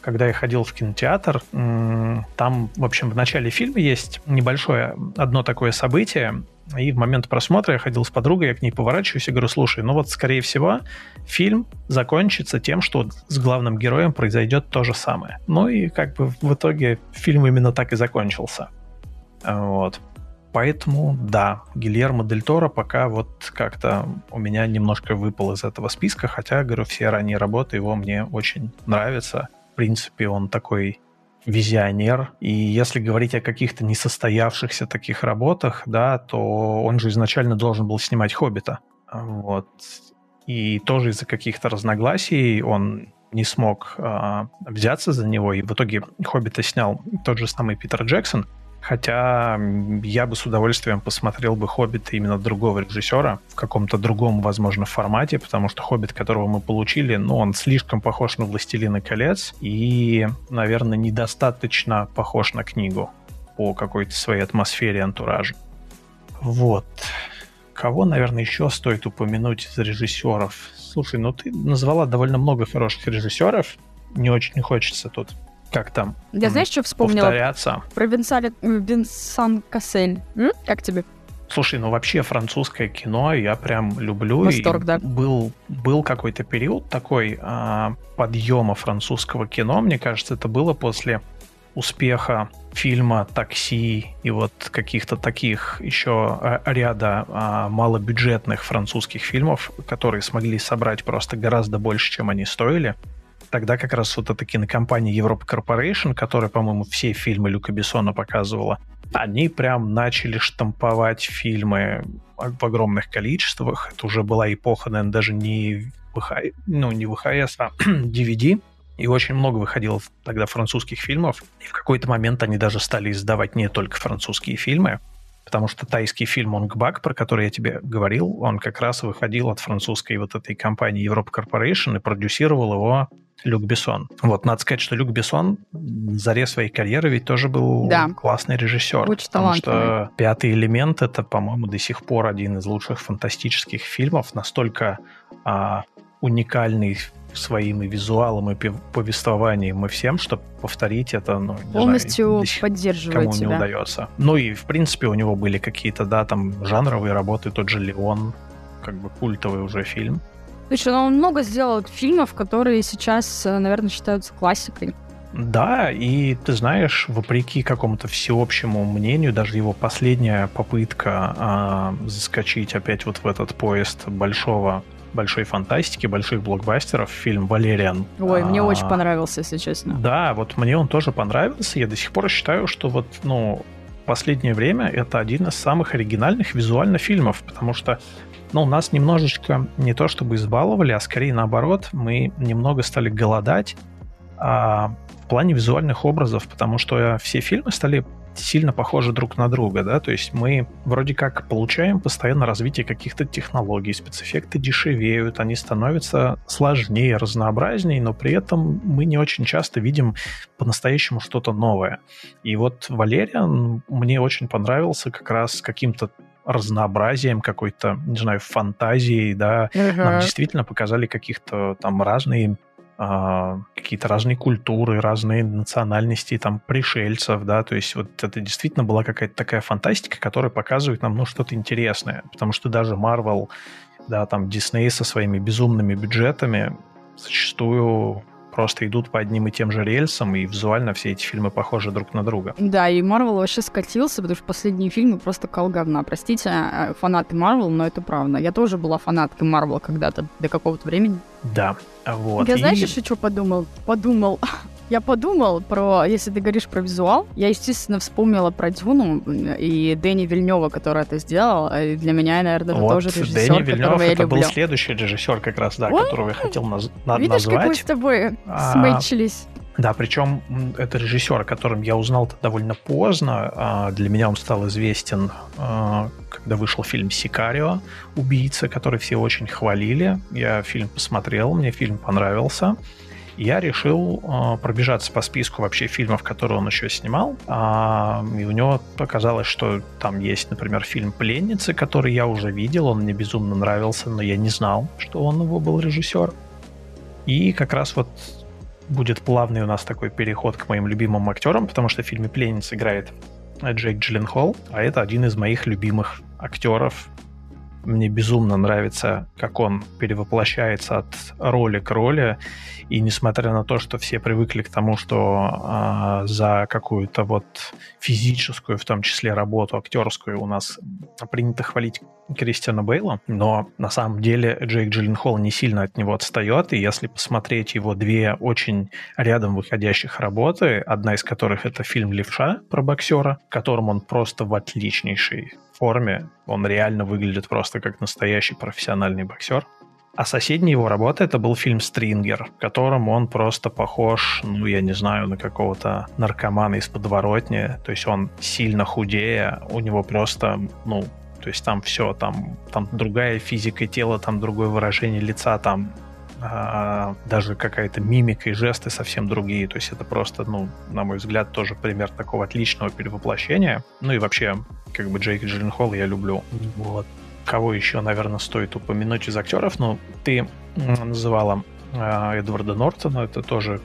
когда я ходил в кинотеатр, там, в общем, в начале фильма есть небольшое одно такое событие, И в момент просмотра я ходил с подругой, я к ней поворачиваюсь и говорю, слушай, ну вот, скорее всего, фильм закончится тем, что с главным героем произойдет то же самое. Ну и как бы в итоге фильм именно так и закончился. Вот. Поэтому, да, Гильермо Дель Торо пока вот как-то у меня немножко выпал из этого списка, хотя, говорю, все ранние работы его мне очень нравятся. В принципе, он такой визионер. И если говорить о каких-то несостоявшихся таких работах, да, то он же изначально должен был снимать «Хоббита». Вот. И тоже из-за каких-то разногласий он не смог э, взяться за него, и в итоге «Хоббита» снял тот же самый Питер Джексон, Хотя я бы с удовольствием посмотрел бы «Хоббит» именно другого режиссера в каком-то другом, возможно, формате, потому что «Хоббит», которого мы получили, ну, он слишком похож на «Властелина колец» и, наверное, недостаточно похож на книгу по какой-то своей атмосфере антуража. Вот. Кого, наверное, еще стоит упомянуть из режиссеров? Слушай, ну ты назвала довольно много хороших режиссеров. Не очень хочется тут как там? Я знаешь, что вспомнила? Повторяться. Про Винсали... Винсан Кассель. М? Как тебе? Слушай, ну вообще французское кино я прям люблю. Восторг, и да. Был, был какой-то период такой а, подъема французского кино. Мне кажется, это было после успеха фильма «Такси» и вот каких-то таких еще а, ряда а, малобюджетных французских фильмов, которые смогли собрать просто гораздо больше, чем они стоили тогда как раз вот эта кинокомпания Европа Корпорейшн, которая, по-моему, все фильмы Люка Бессона показывала, они прям начали штамповать фильмы в огромных количествах. Это уже была эпоха, наверное, даже не, VH, ну, не ВХС, а DVD. И очень много выходило тогда французских фильмов. И в какой-то момент они даже стали издавать не только французские фильмы, потому что тайский фильм «Онгбак», про который я тебе говорил, он как раз выходил от французской вот этой компании Европа Корпорейшн и продюсировал его Люк Бессон. Вот, надо сказать, что Люк Бессон заре своей карьеры ведь тоже был да. классный режиссер. Очень потому что «Пятый элемент» — это, по-моему, до сих пор один из лучших фантастических фильмов, настолько а, уникальный своим и визуалом, и повествованием, и всем, чтобы повторить это, ну, не Полностью знаю, поддерживаю кому тебя. не удается. Ну и, в принципе, у него были какие-то, да, там, жанровые работы, тот же «Леон», как бы культовый уже фильм. Слушай, ну он много сделал фильмов, которые сейчас, э, наверное, считаются классикой. Да, и ты знаешь, вопреки какому-то всеобщему мнению, даже его последняя попытка а, заскочить опять вот в этот поезд большого большой фантастики, больших блокбастеров, фильм «Валериан». Ой, а, мне очень понравился, если честно. Да, вот мне он тоже понравился. Я до сих пор считаю, что вот, ну, последнее время это один из самых оригинальных визуально фильмов, потому что ну, нас немножечко не то чтобы избаловали, а скорее наоборот, мы немного стали голодать а, в плане визуальных образов, потому что все фильмы стали сильно похожи друг на друга, да, то есть мы вроде как получаем постоянно развитие каких-то технологий, спецэффекты дешевеют, они становятся сложнее, разнообразнее, но при этом мы не очень часто видим по-настоящему что-то новое. И вот Валериан мне очень понравился как раз каким-то разнообразием какой-то, не знаю, фантазией, да, uh-huh. нам действительно показали каких-то там разные а, какие-то разные культуры, разные национальности, там, пришельцев, да, то есть вот это действительно была какая-то такая фантастика, которая показывает нам, ну, что-то интересное, потому что даже Marvel, да, там, Disney со своими безумными бюджетами зачастую просто идут по одним и тем же рельсам, и визуально все эти фильмы похожи друг на друга. Да, и Марвел вообще скатился, потому что последние фильмы просто кал говна. Простите, э, фанаты Марвел, но это правда. Я тоже была фанаткой Марвел когда-то, до какого-то времени. Да, вот. Я и... знаешь еще что подумал? Подумал. Я подумал про, если ты говоришь про визуал, я, естественно, вспомнила про Дюну и Дэнни Вильнева, который это сделал. И для меня, наверное, это вот, тоже режиссер, Дэнни Вильнев это люблю. был следующий режиссер как раз, да, О, которого я хотел наз- Видишь, назвать. как мы с тобой а, смычились. Да, причем это режиссер, о котором я узнал довольно поздно. А, для меня он стал известен, а, когда вышел фильм «Сикарио. Убийца», который все очень хвалили. Я фильм посмотрел, мне фильм понравился я решил э, пробежаться по списку вообще фильмов, которые он еще снимал. А, и у него показалось, что там есть, например, фильм «Пленницы», который я уже видел, он мне безумно нравился, но я не знал, что он его был режиссер. И как раз вот будет плавный у нас такой переход к моим любимым актерам, потому что в фильме «Пленница» играет Джейк Джилленхол, а это один из моих любимых актеров мне безумно нравится, как он перевоплощается от роли к роли. И несмотря на то, что все привыкли к тому, что э, за какую-то вот физическую, в том числе работу актерскую, у нас принято хвалить Кристиана Бейла, но на самом деле Джейк Джилленхол не сильно от него отстает, и если посмотреть его две очень рядом выходящих работы, одна из которых это фильм «Левша» про боксера, в котором он просто в отличнейшей форме, он реально выглядит просто как настоящий профессиональный боксер. А соседняя его работа это был фильм «Стрингер», в котором он просто похож, ну, я не знаю, на какого-то наркомана из подворотни. То есть он сильно худее, у него просто, ну, то есть там все, там, там другая физика тела, там другое выражение лица, там а, даже какая-то мимика и жесты совсем другие. То есть это просто, ну, на мой взгляд, тоже пример такого отличного перевоплощения. Ну и вообще, как бы Джейк Джилленхол я люблю. Вот. Кого еще, наверное, стоит упомянуть из актеров? Ну, ты называла э, Эдварда Нортона, это тоже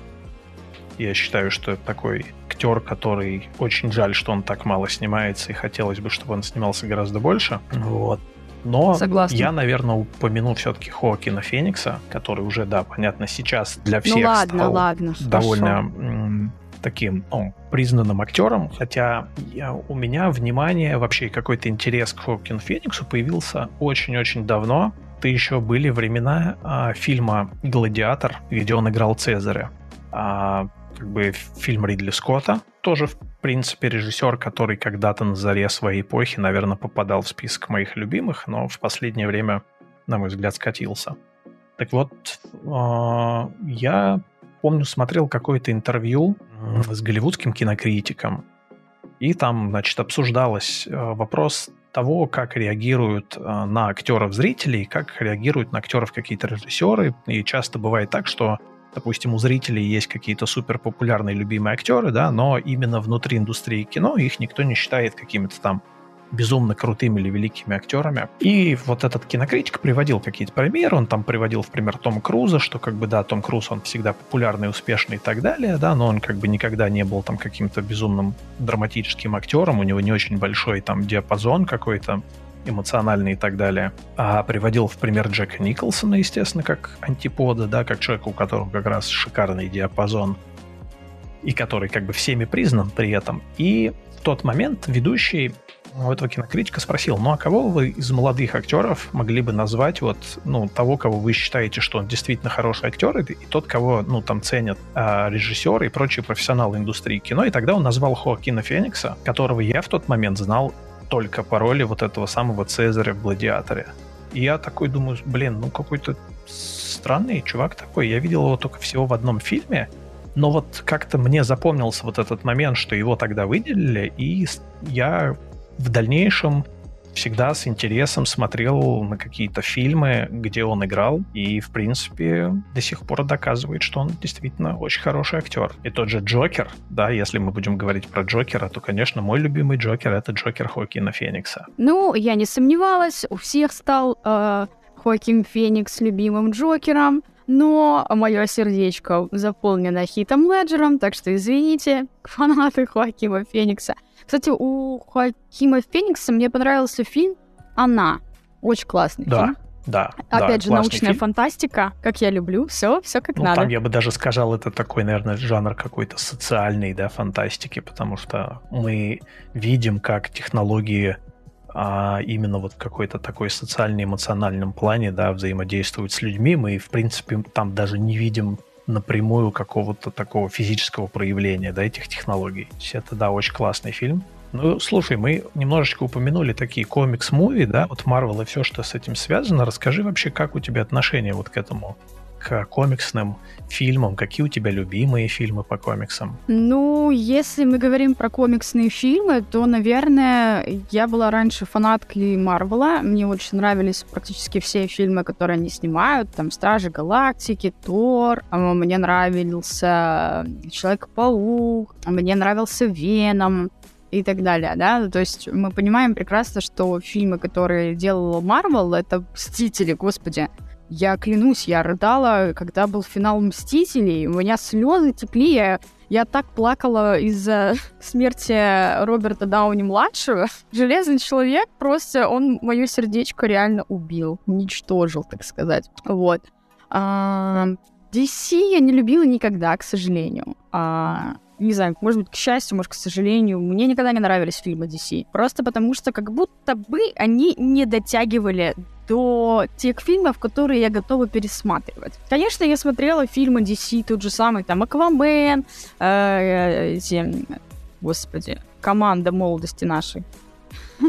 я считаю, что это такой актер, который очень жаль, что он так мало снимается, и хотелось бы, чтобы он снимался гораздо больше. Вот. Но Согласна. я, наверное, упомяну все-таки Хоакина Феникса, который уже, да, понятно, сейчас для ну всех ну, ладно, стал ладно, довольно таким ну, признанным актером, хотя я, у меня внимание, вообще какой-то интерес к Хоакину Фениксу появился очень-очень давно. Это еще были времена а, фильма «Гладиатор», где он играл Цезаря. А, как бы фильм Ридли Скотта, тоже, в принципе, режиссер, который когда-то на заре своей эпохи, наверное, попадал в список моих любимых, но в последнее время, на мой взгляд, скатился. Так вот, а, я помню, смотрел какое-то интервью с голливудским кинокритиком, и там, значит, обсуждалось а, вопрос того, как реагируют а, на актеров зрители, как реагируют на актеров какие-то режиссеры. И часто бывает так, что допустим, у зрителей есть какие-то супер популярные любимые актеры, да, но именно внутри индустрии кино их никто не считает какими-то там безумно крутыми или великими актерами. И вот этот кинокритик приводил какие-то примеры, он там приводил в пример Тома Круза, что как бы, да, Том Круз, он всегда популярный, успешный и так далее, да, но он как бы никогда не был там каким-то безумным драматическим актером, у него не очень большой там диапазон какой-то эмоциональный и так далее. А приводил в пример Джека Николсона, естественно, как антипода, да, как человека, у которого как раз шикарный диапазон и который как бы всеми признан при этом. И в тот момент ведущий у этого кинокритика спросил, ну а кого вы из молодых актеров могли бы назвать вот, ну, того, кого вы считаете, что он действительно хороший актер, и, тот, кого, ну, там ценят а, режиссеры и прочие профессионалы индустрии кино, и тогда он назвал Хоакина Феникса, которого я в тот момент знал только по роли вот этого самого Цезаря в «Гладиаторе». И я такой думаю, блин, ну какой-то странный чувак такой. Я видел его только всего в одном фильме, но вот как-то мне запомнился вот этот момент, что его тогда выделили, и я в дальнейшем всегда с интересом смотрел на какие-то фильмы, где он играл, и, в принципе, до сих пор доказывает, что он действительно очень хороший актер. И тот же Джокер, да, если мы будем говорить про Джокера, то, конечно, мой любимый Джокер — это Джокер Хокина Феникса. Ну, я не сомневалась, у всех стал э, Хокин Феникс любимым Джокером, но мое сердечко заполнено хитом Леджером, так что извините, фанаты Хоакима Феникса. Кстати, у Хоакима Феникса мне понравился фильм «Она». Очень классный да. фильм. Да, Опять да, же, научная фильм. фантастика, как я люблю, все, все как ну, надо. Там я бы даже сказал, это такой, наверное, жанр какой-то социальной, да, фантастики, потому что мы видим, как технологии а именно вот в какой-то такой социально-эмоциональном плане, да, взаимодействуют с людьми. Мы, в принципе, там даже не видим напрямую какого-то такого физического проявления, да, этих технологий. Это, да, очень классный фильм. Ну, слушай, мы немножечко упомянули такие комикс-муви, да, вот Marvel и все, что с этим связано. Расскажи вообще, как у тебя отношение вот к этому комиксным фильмам? Какие у тебя любимые фильмы по комиксам? Ну, если мы говорим про комиксные фильмы, то, наверное, я была раньше фанаткой Марвела. Мне очень нравились практически все фильмы, которые они снимают. Там «Стражи Галактики», «Тор». А мне нравился «Человек-паук». А мне нравился «Веном» и так далее, да, то есть мы понимаем прекрасно, что фильмы, которые делал Марвел, это «Мстители», господи, я клянусь, я рыдала, когда был финал «Мстителей». У меня слезы текли, я Я так плакала из-за смерти Роберта Дауни-младшего. Железный человек просто, он мое сердечко реально убил, уничтожил, так сказать. Вот. А, DC я не любила никогда, к сожалению. А, не знаю, может быть, к счастью, может, к сожалению, мне никогда не нравились фильмы DC. Просто потому что как будто бы они не дотягивали до тех фильмов, которые я готова пересматривать. Конечно, я смотрела фильмы DC, тот же самый, там, Аквамен, э, эти, господи, команда молодости нашей.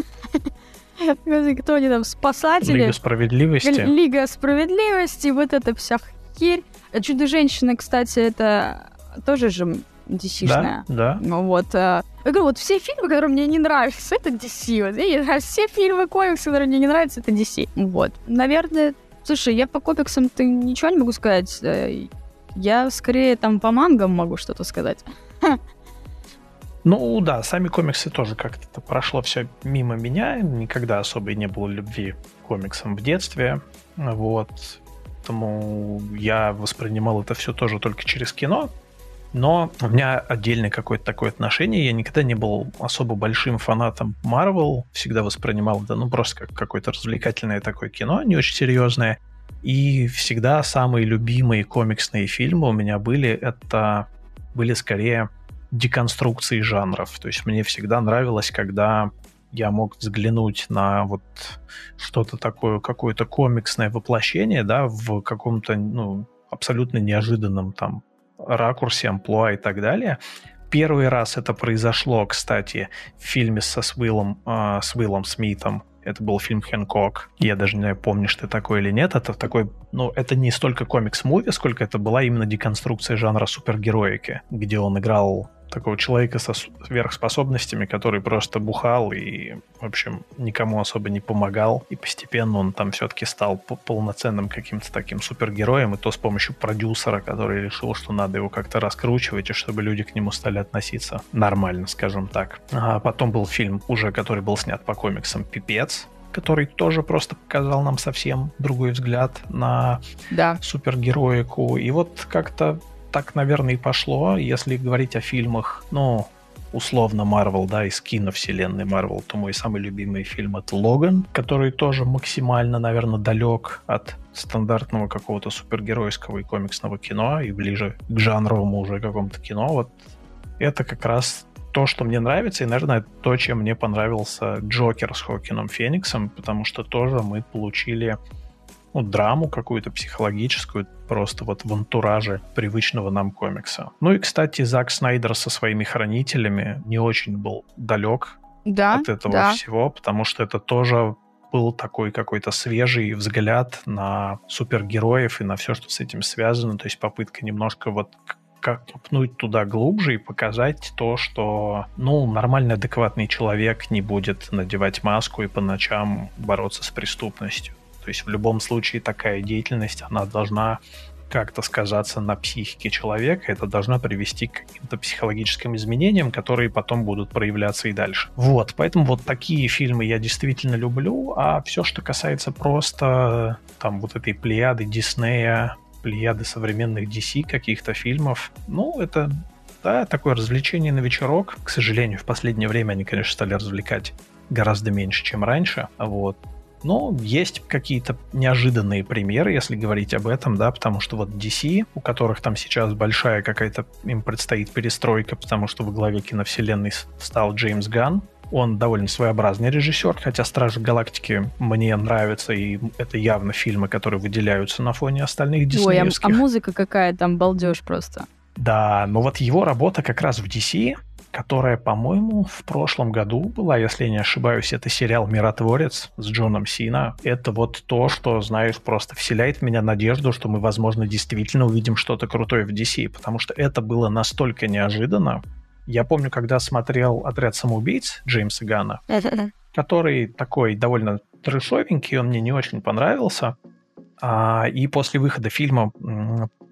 Кто они там, спасатели? Лига справедливости. Лига справедливости, вот эта вся херь. Чудо-женщина, кстати, это тоже же DC-шная. Да, да. Ну вот. Э, я говорю, вот все фильмы, которые мне не нравятся, это DC. Вот, и все фильмы комиксы, которые мне не нравятся, это DC. Вот. Наверное, слушай, я по комиксам ты ничего не могу сказать. Э, я скорее там по мангам могу что-то сказать. Ну да, сами комиксы тоже как-то прошло все мимо меня. Никогда особо не было любви к комиксам в детстве. Вот. Поэтому я воспринимал это все тоже только через кино. Но у меня отдельное какое-то такое отношение. Я никогда не был особо большим фанатом Marvel. Всегда воспринимал это, ну, просто как какое-то развлекательное такое кино, не очень серьезное. И всегда самые любимые комиксные фильмы у меня были, это были скорее деконструкции жанров. То есть мне всегда нравилось, когда я мог взглянуть на вот что-то такое, какое-то комиксное воплощение, да, в каком-то, ну, абсолютно неожиданном там ракурсе, амплуа и так далее. Первый раз это произошло, кстати, в фильме со Свиллом, э, с Уиллом Смитом. Это был фильм «Хэнкок». Я даже не помню, что такое или нет. Это такой, ну, это не столько комикс-муви, сколько это была именно деконструкция жанра супергероики, где он играл такого человека со сверхспособностями, который просто бухал и, в общем, никому особо не помогал. И постепенно он там все-таки стал полноценным каким-то таким супергероем, и то с помощью продюсера, который решил, что надо его как-то раскручивать, и чтобы люди к нему стали относиться нормально, скажем так. А потом был фильм уже, который был снят по комиксам «Пипец», который тоже просто показал нам совсем другой взгляд на да. супергероику. И вот как-то так, наверное, и пошло. Если говорить о фильмах, ну, условно Марвел, да, из киновселенной Марвел, то мой самый любимый фильм это Логан, который тоже максимально, наверное, далек от стандартного какого-то супергеройского и комиксного кино и ближе к жанровому уже какому-то кино. Вот это как раз то, что мне нравится, и, наверное, то, чем мне понравился Джокер с Хокином Фениксом, потому что тоже мы получили ну, драму какую-то психологическую, просто вот в антураже привычного нам комикса. Ну и, кстати, Зак Снайдер со своими хранителями не очень был далек да, от этого да. всего, потому что это тоже был такой какой-то свежий взгляд на супергероев и на все, что с этим связано. То есть попытка немножко вот как копнуть туда глубже и показать то, что, ну, нормальный, адекватный человек не будет надевать маску и по ночам бороться с преступностью. То есть в любом случае такая деятельность, она должна как-то сказаться на психике человека, это должно привести к каким-то психологическим изменениям, которые потом будут проявляться и дальше. Вот, поэтому вот такие фильмы я действительно люблю, а все, что касается просто там вот этой плеяды Диснея, плеяды современных DC каких-то фильмов, ну, это да, такое развлечение на вечерок. К сожалению, в последнее время они, конечно, стали развлекать гораздо меньше, чем раньше. Вот. Но есть какие-то неожиданные примеры, если говорить об этом, да, потому что вот DC, у которых там сейчас большая какая-то, им предстоит перестройка, потому что во главе киновселенной стал Джеймс Ганн, он довольно своеобразный режиссер, хотя «Стражи Галактики» мне нравятся, и это явно фильмы, которые выделяются на фоне остальных диснеевских. Ой, а, а музыка какая там, балдеж просто. Да, но вот его работа как раз в DC, которая, по-моему, в прошлом году была, если я не ошибаюсь, это сериал «Миротворец» с Джоном Сина. Это вот то, что, знаешь, просто вселяет в меня надежду, что мы, возможно, действительно увидим что-то крутое в DC, потому что это было настолько неожиданно. Я помню, когда смотрел «Отряд самоубийц» Джеймса Гана, который такой довольно трешовенький, он мне не очень понравился. А, и после выхода фильма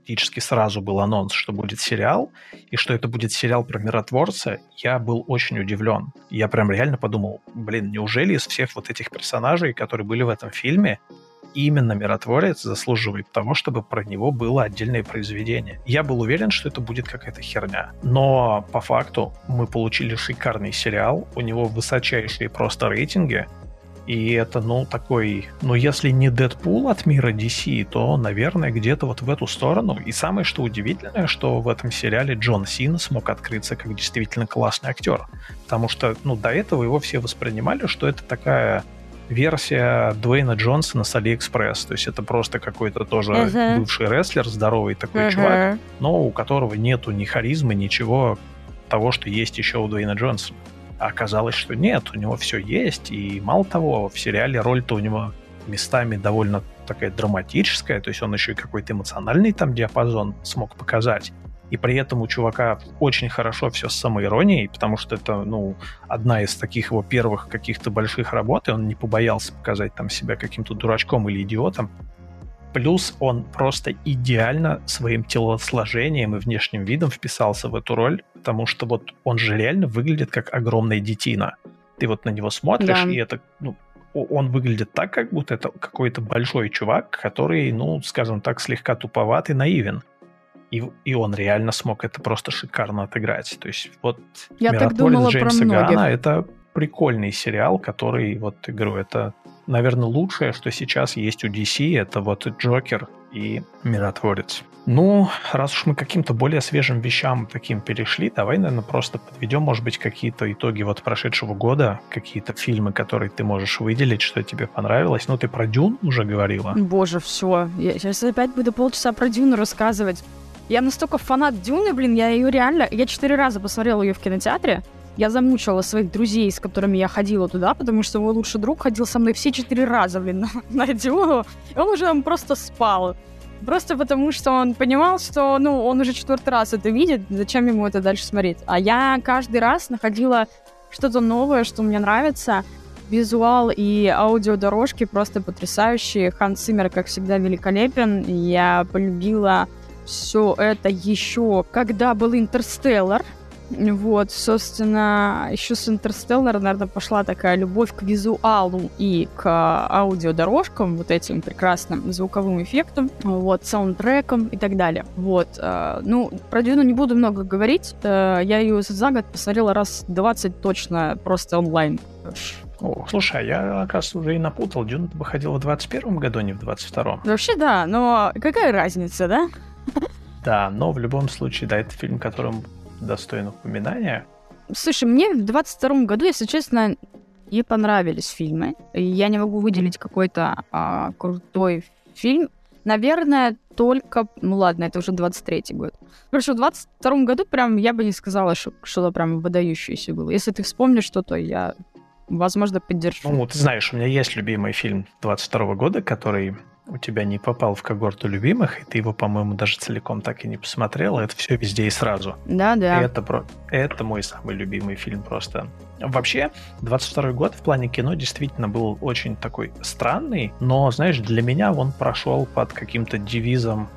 практически сразу был анонс, что будет сериал, и что это будет сериал про миротворца, я был очень удивлен. Я прям реально подумал, блин, неужели из всех вот этих персонажей, которые были в этом фильме, именно «Миротворец» заслуживает того, чтобы про него было отдельное произведение. Я был уверен, что это будет какая-то херня. Но по факту мы получили шикарный сериал, у него высочайшие просто рейтинги, и это, ну, такой, ну, если не Дэдпул от мира DC, то, наверное, где-то вот в эту сторону. И самое, что удивительное, что в этом сериале Джон Сина смог открыться как действительно классный актер. Потому что, ну, до этого его все воспринимали, что это такая версия Дуэйна Джонсона с Алиэкспресс. То есть это просто какой-то тоже uh-huh. бывший рестлер, здоровый такой uh-huh. чувак, но у которого нету ни харизмы, ничего того, что есть еще у Дуэйна Джонсона. А оказалось, что нет, у него все есть, и мало того, в сериале роль-то у него местами довольно такая драматическая, то есть он еще и какой-то эмоциональный там диапазон смог показать. И при этом у чувака очень хорошо все с самоиронией, потому что это, ну, одна из таких его первых каких-то больших работ, и он не побоялся показать там себя каким-то дурачком или идиотом. Плюс он просто идеально своим телосложением и внешним видом вписался в эту роль, потому что вот он же реально выглядит как огромная детина. Ты вот на него смотришь, да. и это, ну, он выглядит так, как будто это какой-то большой чувак, который, ну, скажем так, слегка туповат и наивен. И, и он реально смог это просто шикарно отыграть. То есть вот Я так думала Джеймса про многих. Гана это прикольный сериал, который, вот игру, это наверное, лучшее, что сейчас есть у DC, это вот Джокер и Миротворец. Ну, раз уж мы каким-то более свежим вещам таким перешли, давай, наверное, просто подведем, может быть, какие-то итоги вот прошедшего года, какие-то фильмы, которые ты можешь выделить, что тебе понравилось. Ну, ты про Дюн уже говорила. Боже, все. Я сейчас опять буду полчаса про Дюну рассказывать. Я настолько фанат Дюны, блин, я ее реально... Я четыре раза посмотрела ее в кинотеатре. Я замучила своих друзей, с которыми я ходила туда, потому что мой лучший друг ходил со мной все четыре раза, блин, на, на Дюну, и он уже там просто спал. Просто потому, что он понимал, что, ну, он уже четвертый раз это видит, зачем ему это дальше смотреть. А я каждый раз находила что-то новое, что мне нравится. Визуал и аудиодорожки просто потрясающие. Хан Циммер, как всегда, великолепен. Я полюбила все это еще, когда был Интерстеллар. Вот, собственно, еще с Интерстеллар, наверное, пошла такая любовь к визуалу и к аудиодорожкам, вот этим прекрасным звуковым эффектам, вот, саундтрекам и так далее. Вот, э, ну, про Дюну не буду много говорить, э, я ее за год посмотрела раз 20 точно просто онлайн. О, слушай, а я, оказывается, уже и напутал. Дюна выходила в 21 году, а не в 22-м. Вообще, да, но какая разница, да? Да, но в любом случае, да, это фильм, которым достоин упоминания. Слушай, мне в 22 году, если честно, не понравились фильмы. Я не могу выделить какой-то а, крутой фильм. Наверное, только... Ну ладно, это уже 23-й год. Короче, в 22 году прям я бы не сказала, что что-то прям выдающееся было. Если ты вспомнишь что-то, я, возможно, поддержу. Ну, ты знаешь, у меня есть любимый фильм 22 года, который у тебя не попал в когорту любимых, и ты его, по-моему, даже целиком так и не посмотрела. Это все везде и сразу. Да, да. это, про... это мой самый любимый фильм просто. Вообще, 22 год в плане кино действительно был очень такой странный, но, знаешь, для меня он прошел под каким-то девизом,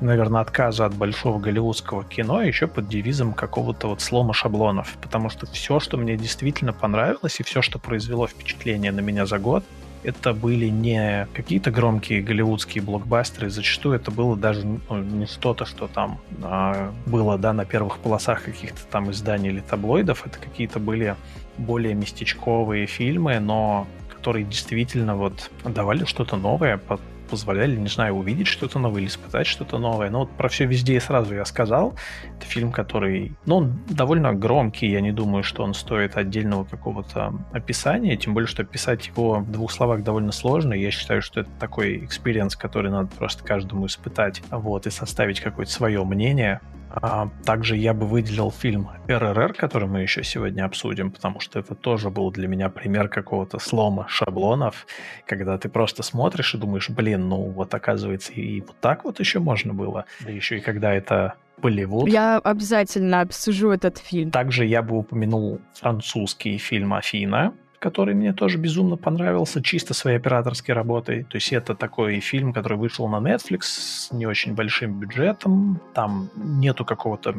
наверное, отказа от большого голливудского кино, еще под девизом какого-то вот слома шаблонов, потому что все, что мне действительно понравилось, и все, что произвело впечатление на меня за год, это были не какие-то громкие голливудские блокбастеры, зачастую это было даже ну, не что-то, что там а, было да, на первых полосах каких-то там изданий или таблоидов, это какие-то были более местечковые фильмы, но которые действительно вот давали что-то новое, позволяли, не знаю, увидеть что-то новое или испытать что-то новое. Но вот про все везде и сразу я сказал. Это фильм, который, ну, он довольно громкий. Я не думаю, что он стоит отдельного какого-то описания. Тем более, что описать его в двух словах довольно сложно. Я считаю, что это такой experience, который надо просто каждому испытать. Вот, и составить какое-то свое мнение. А, также я бы выделил фильм RRR, который мы еще сегодня обсудим, потому что это тоже был для меня пример какого-то слома шаблонов, когда ты просто смотришь и думаешь, блин, ну вот оказывается и вот так вот еще можно было. Да еще и когда это Болливуд. Я обязательно обсужу этот фильм. Также я бы упомянул французский фильм «Афина», который мне тоже безумно понравился, чисто своей операторской работой. То есть это такой фильм, который вышел на Netflix с не очень большим бюджетом. Там нету какого-то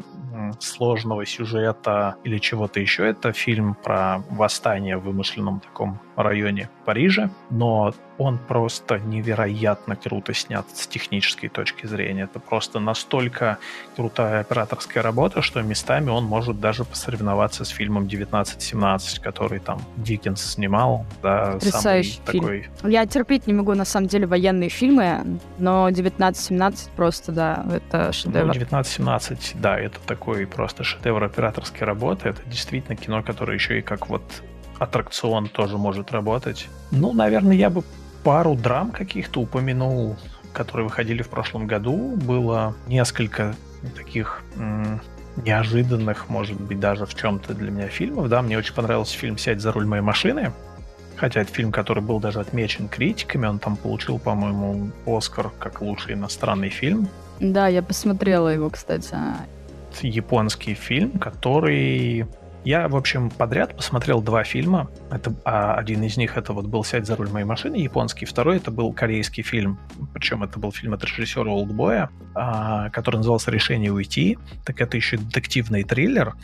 сложного сюжета или чего-то еще. Это фильм про восстание в вымышленном таком районе Парижа, но он просто невероятно круто снят с технической точки зрения. Это просто настолько крутая операторская работа, что местами он может даже посоревноваться с фильмом 1917, который там Диккенс снимал. Да, Потрясающий самый фильм. такой... Я терпеть не могу, на самом деле, военные фильмы, но 1917 просто, да, это шедевр. Ну, 1917, да, это такой просто шедевр операторской работы. Это действительно кино, которое еще и как вот аттракцион тоже может работать. Ну, наверное, я бы пару драм каких-то упомянул, которые выходили в прошлом году. Было несколько таких неожиданных, может быть, даже в чем-то для меня фильмов. Да, мне очень понравился фильм «Сядь за руль моей машины». Хотя это фильм, который был даже отмечен критиками. Он там получил, по-моему, Оскар как лучший иностранный фильм. Да, я посмотрела его, кстати. Японский фильм, который я, в общем, подряд посмотрел два фильма. Это, а один из них это вот был «Сядь за руль моей машины», японский. Второй это был корейский фильм. Причем это был фильм от режиссера Олдбоя, а, который назывался «Решение уйти». Так это еще детективный триллер.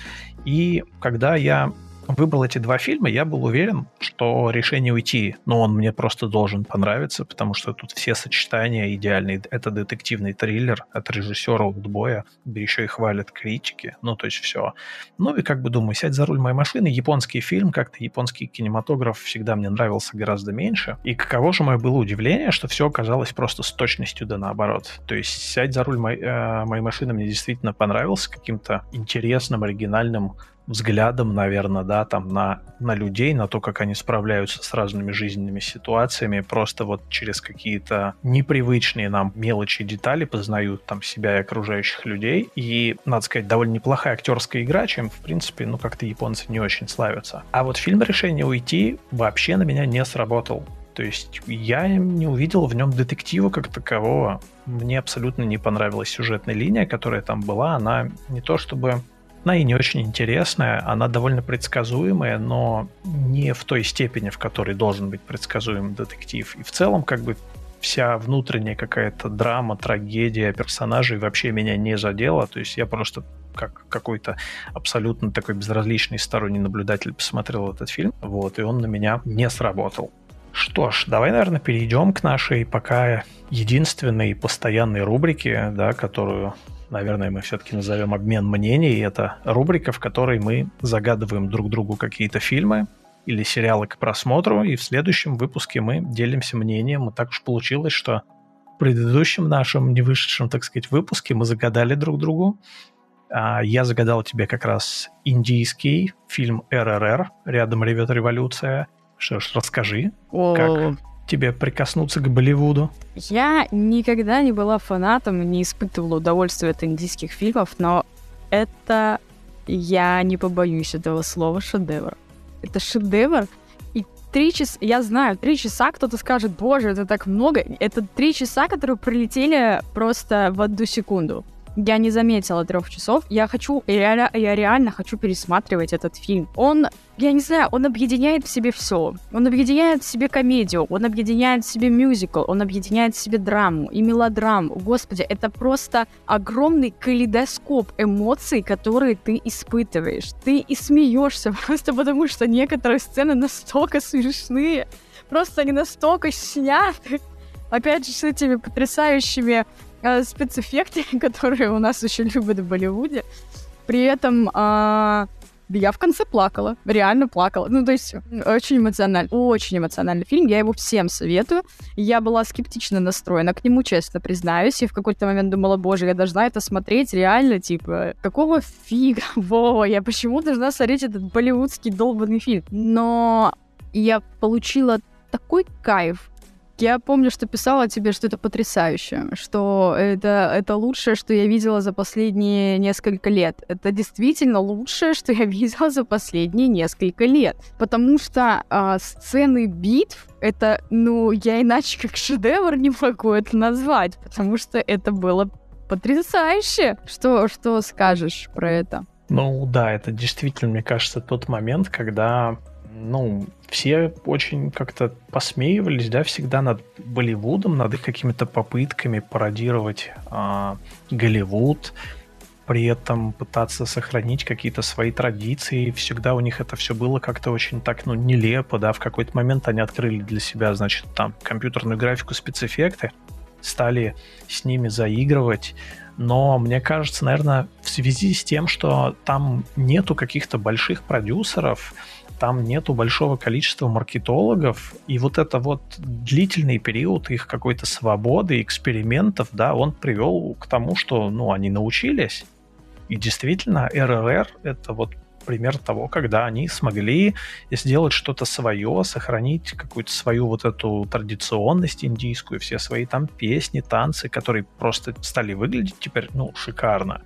И когда я выбрал эти два фильма, я был уверен, что решение уйти, но он мне просто должен понравиться, потому что тут все сочетания идеальные. Это детективный триллер от режиссера Удбоя, еще и хвалят критики, ну, то есть все. Ну и как бы думаю, сядь за руль моей машины, японский фильм, как-то японский кинематограф всегда мне нравился гораздо меньше. И каково же мое было удивление, что все оказалось просто с точностью да наоборот. То есть сядь за руль моей, э, моей машины мне действительно понравился каким-то интересным, оригинальным взглядом, наверное, да, там на, на людей, на то, как они справляются с разными жизненными ситуациями, просто вот через какие-то непривычные нам мелочи и детали познают там себя и окружающих людей. И, надо сказать, довольно неплохая актерская игра, чем, в принципе, ну, как-то японцы не очень славятся. А вот фильм «Решение уйти» вообще на меня не сработал. То есть я не увидел в нем детектива как такового. Мне абсолютно не понравилась сюжетная линия, которая там была. Она не то чтобы и не очень интересная, она довольно предсказуемая, но не в той степени, в которой должен быть предсказуем детектив. И в целом, как бы вся внутренняя какая-то драма, трагедия персонажей вообще меня не задела. То есть я просто как какой-то абсолютно такой безразличный сторонний наблюдатель посмотрел этот фильм, вот, и он на меня не сработал. Что ж, давай, наверное, перейдем к нашей пока единственной постоянной рубрике, да, которую наверное, мы все-таки назовем обмен мнений. Это рубрика, в которой мы загадываем друг другу какие-то фильмы или сериалы к просмотру, и в следующем выпуске мы делимся мнением. И так уж получилось, что в предыдущем нашем не вышедшем, так сказать, выпуске мы загадали друг другу. А я загадал тебе как раз индийский фильм «РРР», «Рядом ревет революция». Что ж, расскажи, О, как тебе прикоснуться к Болливуду? Я никогда не была фанатом, не испытывала удовольствия от индийских фильмов, но это, я не побоюсь этого слова, шедевр. Это шедевр, и три часа, я знаю, три часа кто-то скажет, боже, это так много. Это три часа, которые пролетели просто в одну секунду я не заметила трех часов. Я хочу, я, я реально хочу пересматривать этот фильм. Он, я не знаю, он объединяет в себе все. Он объединяет в себе комедию, он объединяет в себе мюзикл, он объединяет в себе драму и мелодраму. Господи, это просто огромный калейдоскоп эмоций, которые ты испытываешь. Ты и смеешься просто потому, что некоторые сцены настолько смешные, просто они настолько сняты. Опять же, с этими потрясающими э, которые у нас очень любят в Болливуде. При этом э, я в конце плакала, реально плакала. Ну, то есть, очень эмоциональный, очень эмоциональный фильм. Я его всем советую. Я была скептично настроена к нему, честно признаюсь. И в какой-то момент думала, боже, я должна это смотреть реально, типа, какого фига, Вова, я почему должна смотреть этот болливудский долбанный фильм? Но я получила такой кайф я помню, что писала тебе, что это потрясающе, что это, это лучшее, что я видела за последние несколько лет. Это действительно лучшее, что я видела за последние несколько лет. Потому что а, сцены битв, это, ну, я иначе как шедевр не могу это назвать, потому что это было потрясающе. Что, что скажешь про это? Ну да, это действительно, мне кажется, тот момент, когда ну, все очень как-то посмеивались, да, всегда над Болливудом, над их какими-то попытками пародировать а, Голливуд. при этом пытаться сохранить какие-то свои традиции. Всегда у них это все было как-то очень так, ну, нелепо, да. В какой-то момент они открыли для себя, значит, там, компьютерную графику, спецэффекты, стали с ними заигрывать. Но мне кажется, наверное, в связи с тем, что там нету каких-то больших продюсеров, там нету большого количества маркетологов, и вот это вот длительный период их какой-то свободы, экспериментов, да, он привел к тому, что, ну, они научились. И действительно, РРР — это вот пример того, когда они смогли сделать что-то свое, сохранить какую-то свою вот эту традиционность индийскую, все свои там песни, танцы, которые просто стали выглядеть теперь, ну, шикарно.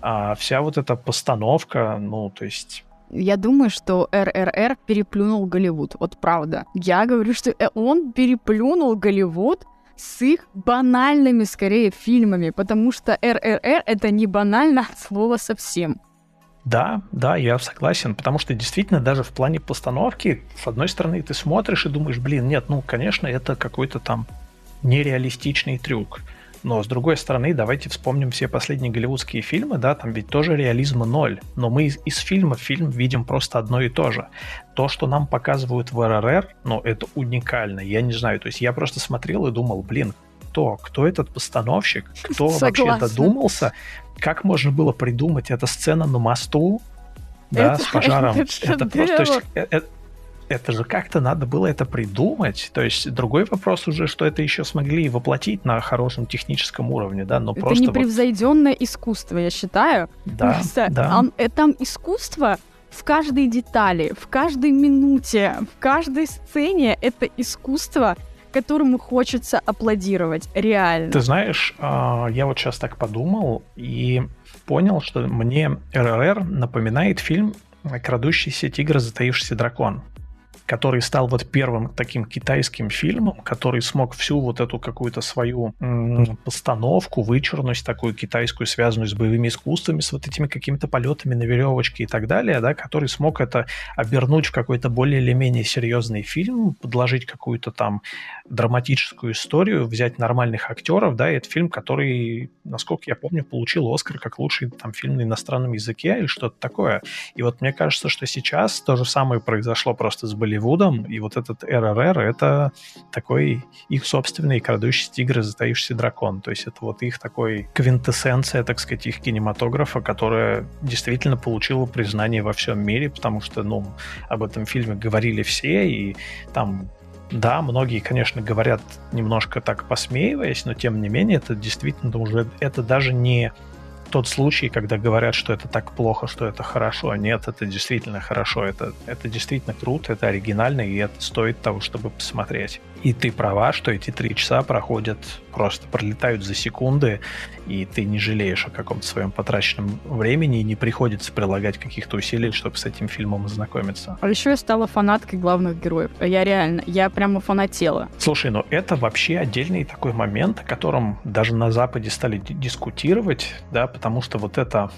А вся вот эта постановка, ну, то есть я думаю, что РРР переплюнул Голливуд. Вот правда. Я говорю, что э, он переплюнул Голливуд с их банальными, скорее, фильмами, потому что РРР — это не банально от слова совсем. Да, да, я согласен, потому что действительно даже в плане постановки, с одной стороны, ты смотришь и думаешь, блин, нет, ну, конечно, это какой-то там нереалистичный трюк. Но, с другой стороны, давайте вспомним все последние голливудские фильмы, да, там ведь тоже реализма ноль. Но мы из, из фильма в фильм видим просто одно и то же. То, что нам показывают в РРР, ну, это уникально. Я не знаю, то есть я просто смотрел и думал, блин, кто? Кто этот постановщик? Кто вообще додумался? Как можно было придумать эта сцена на мосту, да, это, с пожаром? Это, это просто, то есть, это, это же как-то надо было это придумать. То есть другой вопрос уже, что это еще смогли воплотить на хорошем техническом уровне, да, но это просто... Это непревзойденное вот... искусство, я считаю. Да, просто да. Он, э, там искусство в каждой детали, в каждой минуте, в каждой сцене это искусство, которому хочется аплодировать, реально. Ты знаешь, а, я вот сейчас так подумал и понял, что мне РРР напоминает фильм «Крадущийся тигр, затаившийся дракон» который стал вот первым таким китайским фильмом, который смог всю вот эту какую-то свою м- постановку, вычурность такую китайскую, связанную с боевыми искусствами, с вот этими какими-то полетами на веревочке и так далее, да, который смог это обернуть в какой-то более или менее серьезный фильм, подложить какую-то там драматическую историю, взять нормальных актеров, да, и это фильм, который, насколько я помню, получил Оскар как лучший там фильм на иностранном языке или что-то такое. И вот мне кажется, что сейчас то же самое произошло просто с Болливудом, и вот этот РРР — это такой их собственный крадущий тигр и затаившийся дракон. То есть это вот их такой квинтэссенция, так сказать, их кинематографа, которая действительно получила признание во всем мире, потому что, ну, об этом фильме говорили все, и там да, многие, конечно, говорят немножко так посмеиваясь, но тем не менее это действительно уже, это даже не тот случай, когда говорят, что это так плохо, что это хорошо. Нет, это действительно хорошо, это, это действительно круто, это оригинально, и это стоит того, чтобы посмотреть. И ты права, что эти три часа проходят, просто пролетают за секунды, и ты не жалеешь о каком-то своем потраченном времени, и не приходится прилагать каких-то усилий, чтобы с этим фильмом ознакомиться. А еще я стала фанаткой главных героев. Я реально, я прямо фанатела. Слушай, ну это вообще отдельный такой момент, о котором даже на Западе стали дискутировать, да, потому что вот это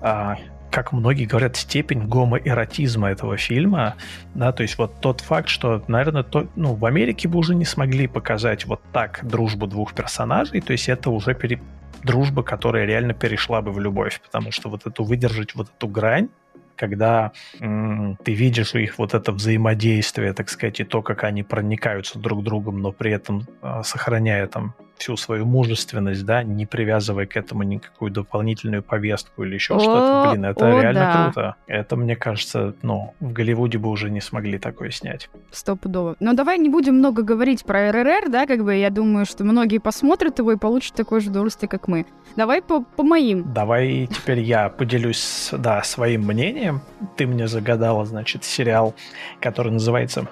а, как многие говорят, степень гомоэротизма этого фильма, да, то есть вот тот факт, что, наверное, то, ну, в Америке бы уже не смогли показать вот так дружбу двух персонажей, то есть это уже пере... дружба, которая реально перешла бы в любовь, потому что вот эту выдержать вот эту грань, когда м- ты видишь их вот это взаимодействие, так сказать, и то, как они проникаются друг другом, но при этом э, сохраняя там всю свою мужественность, да, не привязывая к этому никакую дополнительную повестку или еще что-то. Блин, это о, реально да. круто. Это, мне кажется, ну, в Голливуде бы уже не смогли такое снять. Стопудово. Но давай не будем много говорить про РРР, да, как бы я думаю, что многие посмотрят его и получат такое же удовольствие, как мы. Давай по, по моим. Давай теперь я поделюсь, да, своим мнением. Ты мне загадала, значит, сериал, который называется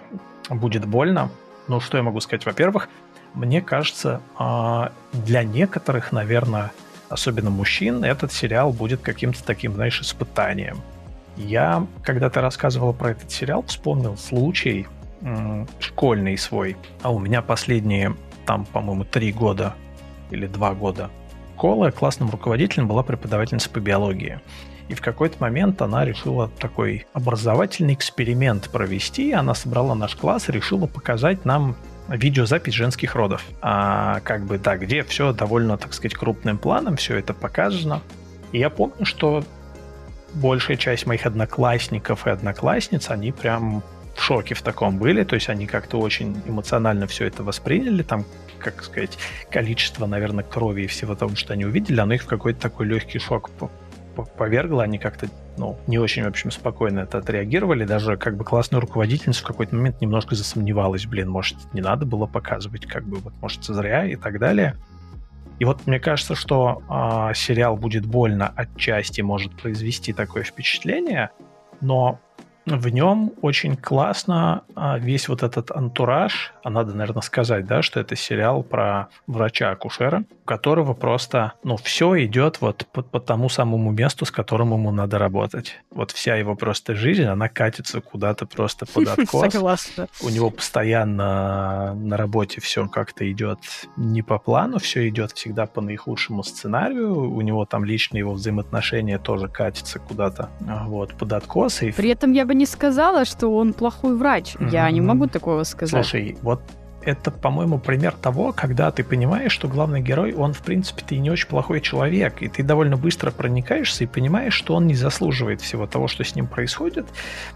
«Будет больно». Ну, что я могу сказать? Во-первых, мне кажется, а, для некоторых, наверное, особенно мужчин, этот сериал будет каким-то таким, знаешь, испытанием. Я, когда ты рассказывал про этот сериал, вспомнил случай школьный свой. А у меня последние, там, по-моему, три года или два года школы классным руководителем была преподавательница по биологии. И в какой-то момент она решила такой образовательный эксперимент провести. Она собрала наш класс и решила показать нам видеозапись женских родов. А, как бы, да, где все довольно, так сказать, крупным планом, все это показано. И я помню, что большая часть моих одноклассников и одноклассниц, они прям в шоке в таком были, то есть они как-то очень эмоционально все это восприняли, там, как сказать, количество, наверное, крови и всего того, что они увидели, оно их в какой-то такой легкий шок повергло, они как-то ну, не очень, в общем, спокойно это отреагировали. Даже как бы классная руководительница в какой-то момент немножко засомневалась, блин, может, не надо было показывать, как бы, вот, может, зря и так далее. И вот мне кажется, что э, сериал будет больно отчасти может произвести такое впечатление, но в нем очень классно а, весь вот этот антураж, а надо, наверное, сказать, да, что это сериал про врача-акушера, у которого просто, ну, все идет вот по, по тому самому месту, с которым ему надо работать. Вот вся его просто жизнь, она катится куда-то просто под откос. Согласна. У него постоянно на работе все как-то идет не по плану, все идет всегда по наихудшему сценарию. У него там личные его взаимоотношения тоже катятся куда-то вот под откос. И... При этом я бы не сказала, что он плохой врач. Mm-hmm. Я не могу такого сказать. Слушай, вот это, по-моему, пример того, когда ты понимаешь, что главный герой, он, в принципе, ты не очень плохой человек, и ты довольно быстро проникаешься и понимаешь, что он не заслуживает всего того, что с ним происходит,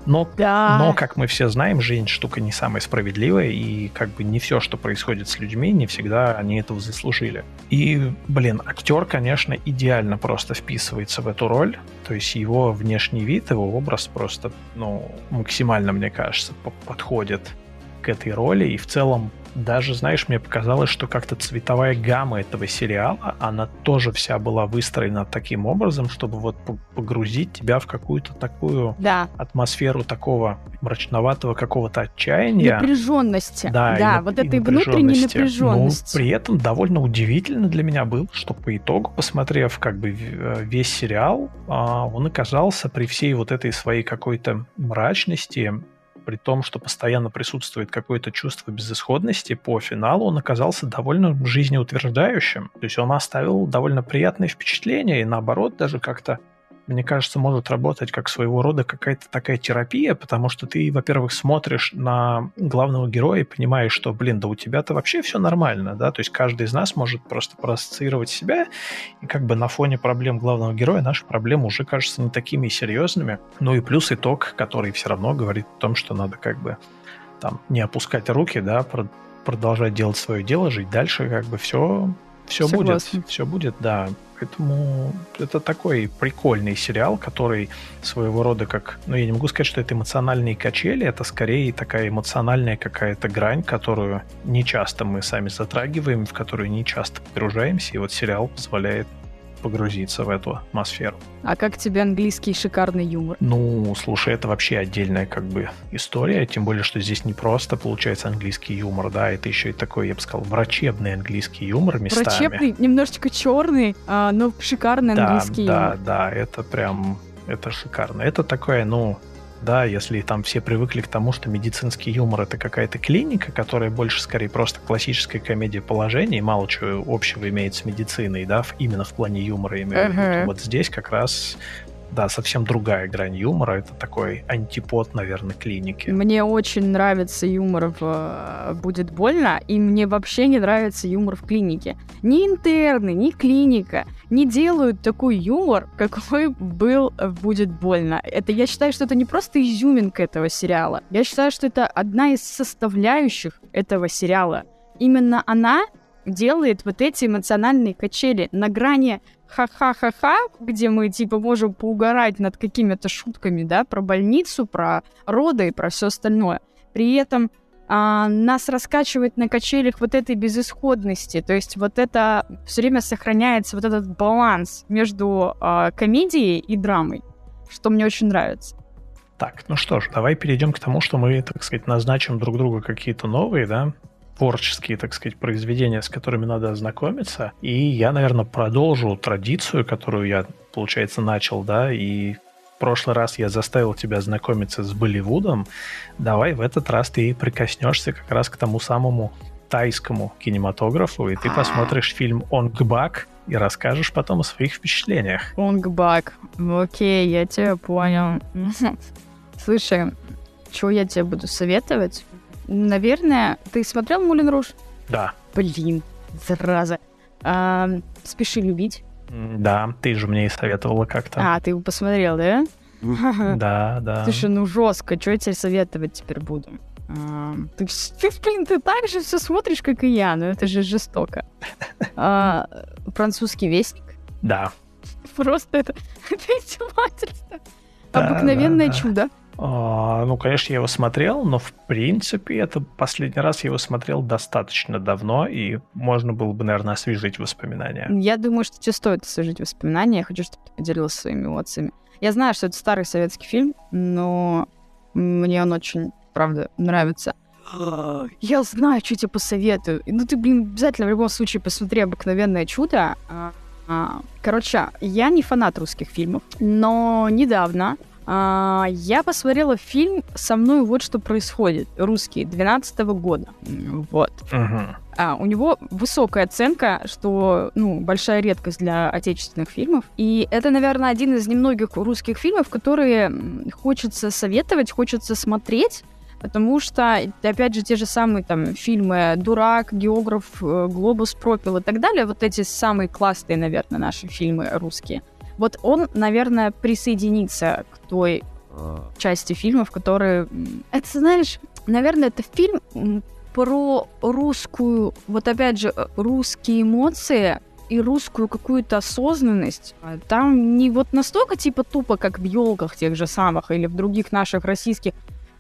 но, да. но как мы все знаем, жизнь штука не самая справедливая, и как бы не все, что происходит с людьми, не всегда они этого заслужили. И, блин, актер, конечно, идеально просто вписывается в эту роль, то есть его внешний вид, его образ просто, ну, максимально, мне кажется, подходит к этой роли, и в целом даже, знаешь, мне показалось, что как-то цветовая гамма этого сериала, она тоже вся была выстроена таким образом, чтобы вот погрузить тебя в какую-то такую да. атмосферу такого мрачноватого какого-то отчаяния. Напряженности. Да, да вот этой внутренней напряженности. Но при этом довольно удивительно для меня было, что по итогу, посмотрев как бы э, весь сериал, а, он оказался при всей вот этой своей какой-то мрачности при том, что постоянно присутствует какое-то чувство безысходности, по финалу он оказался довольно жизнеутверждающим. То есть он оставил довольно приятное впечатление, и наоборот, даже как-то мне кажется, может работать как своего рода какая-то такая терапия, потому что ты, во-первых, смотришь на главного героя и понимаешь, что, блин, да у тебя-то вообще все нормально, да, то есть каждый из нас может просто проассоциировать себя, и как бы на фоне проблем главного героя наши проблемы уже кажутся не такими серьезными. Ну и плюс итог, который все равно говорит о том, что надо как бы там не опускать руки, да, продолжать делать свое дело, жить дальше, как бы все, все будет, все будет, да. Поэтому это такой прикольный сериал, который своего рода как... Ну, я не могу сказать, что это эмоциональные качели, это скорее такая эмоциональная какая-то грань, которую не часто мы сами затрагиваем, в которую не часто погружаемся, и вот сериал позволяет погрузиться в эту атмосферу. А как тебе английский шикарный юмор? Ну, слушай, это вообще отдельная как бы история, тем более, что здесь не просто получается английский юмор, да, это еще и такой, я бы сказал, врачебный английский юмор местами. Врачебный, немножечко черный, а, но шикарный да, английский да, юмор. Да, да, это прям, это шикарно. Это такое, ну, да, если там все привыкли к тому, что медицинский юмор это какая-то клиника, которая больше скорее просто классическая комедия положений, мало чего общего имеет с медициной, да, именно в плане юмора имею uh-huh. Вот здесь как раз да, совсем другая грань юмора. Это такой антипод, наверное, клиники. Мне очень нравится юмор в э, «Будет больно», и мне вообще не нравится юмор в клинике. Ни интерны, ни клиника не делают такой юмор, какой был в «Будет больно». Это, я считаю, что это не просто изюминка этого сериала. Я считаю, что это одна из составляющих этого сериала. Именно она делает вот эти эмоциональные качели на грани ха-ха-ха-ха, где мы типа можем поугарать над какими-то шутками, да, про больницу, про роды и про все остальное. При этом а, нас раскачивает на качелях вот этой безысходности. То есть вот это все время сохраняется вот этот баланс между а, комедией и драмой, что мне очень нравится. Так, ну что ж, давай перейдем к тому, что мы, так сказать, назначим друг другу какие-то новые, да, творческие, так сказать, произведения, с которыми надо ознакомиться. И я, наверное, продолжу традицию, которую я, получается, начал, да, и в прошлый раз я заставил тебя знакомиться с Болливудом. Давай в этот раз ты прикоснешься как раз к тому самому тайскому кинематографу, и ты посмотришь фильм «Онгбак», и расскажешь потом о своих впечатлениях. Онгбак. Окей, я тебя понял. Слушай, что я тебе буду советовать? Наверное, ты смотрел Мулин Руж? Да. Блин, зараза. А, Спеши любить. Да, ты же мне и советовала как-то. А, ты его посмотрел, да? Да, да. Слушай, ну жестко, что я тебе советовать теперь буду? А, ты, ты, блин, ты так же все смотришь, как и я, но это же жестоко. А, французский вестник? Да. Просто это, это издевательство. Обыкновенное чудо. А, ну, конечно, я его смотрел, но в принципе это последний раз я его смотрел достаточно давно, и можно было бы, наверное, освежить воспоминания. Я думаю, что тебе стоит освежить воспоминания. Я хочу, чтобы ты поделился своими эмоциями. Я знаю, что это старый советский фильм, но мне он очень, правда, нравится. Я знаю, что тебе посоветую. Ну, ты, блин, обязательно в любом случае посмотри «Обыкновенное чудо». А, а, короче, я не фанат русских фильмов, но недавно а, я посмотрела фильм «Со мной вот что происходит», русский, 12 года. Вот. Угу. А, у него высокая оценка, что, ну, большая редкость для отечественных фильмов. И это, наверное, один из немногих русских фильмов, которые хочется советовать, хочется смотреть, потому что, опять же, те же самые там фильмы «Дурак», «Географ», «Глобус пропил» и так далее, вот эти самые классные, наверное, наши фильмы русские – вот он, наверное, присоединится к той э, части фильмов, которые... Это, знаешь, наверное, это фильм про русскую, вот опять же, э, русские эмоции и русскую какую-то осознанность. Там не вот настолько типа тупо, как в елках тех же самых или в других наших российских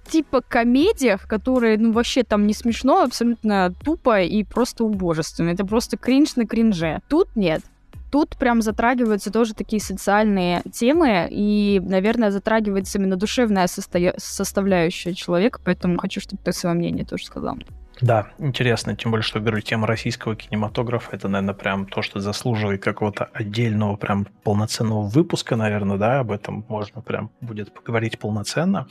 типа комедиях, которые, ну, вообще там не смешно, абсолютно тупо и просто убожественно. Это просто кринж на кринже. Тут нет. Тут прям затрагиваются тоже такие социальные темы, и, наверное, затрагивается именно душевная состо... составляющая человека, поэтому хочу, чтобы ты свое мнение тоже сказал. Да, интересно, тем более, что, говорю, тема российского кинематографа, это, наверное, прям то, что заслуживает какого-то отдельного, прям полноценного выпуска, наверное, да, об этом можно прям будет поговорить полноценно.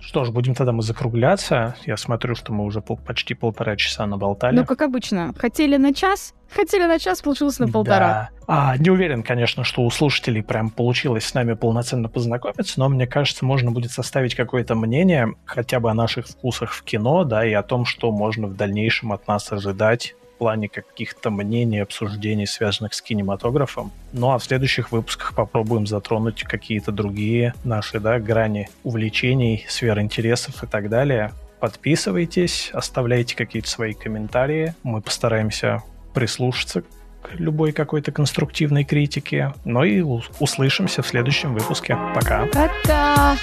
Что ж, будем тогда мы закругляться. Я смотрю, что мы уже пол, почти полтора часа наболтали. Ну, как обычно. Хотели на час, хотели на час, получилось на полтора. Да. А, не уверен, конечно, что у слушателей прям получилось с нами полноценно познакомиться, но мне кажется, можно будет составить какое-то мнение хотя бы о наших вкусах в кино, да, и о том, что можно в дальнейшем от нас ожидать плане каких-то мнений, обсуждений, связанных с кинематографом. Ну а в следующих выпусках попробуем затронуть какие-то другие наши да, грани увлечений, сфер интересов и так далее. Подписывайтесь, оставляйте какие-то свои комментарии. Мы постараемся прислушаться к любой какой-то конструктивной критике. Ну и услышимся в следующем выпуске. Пока. Пока.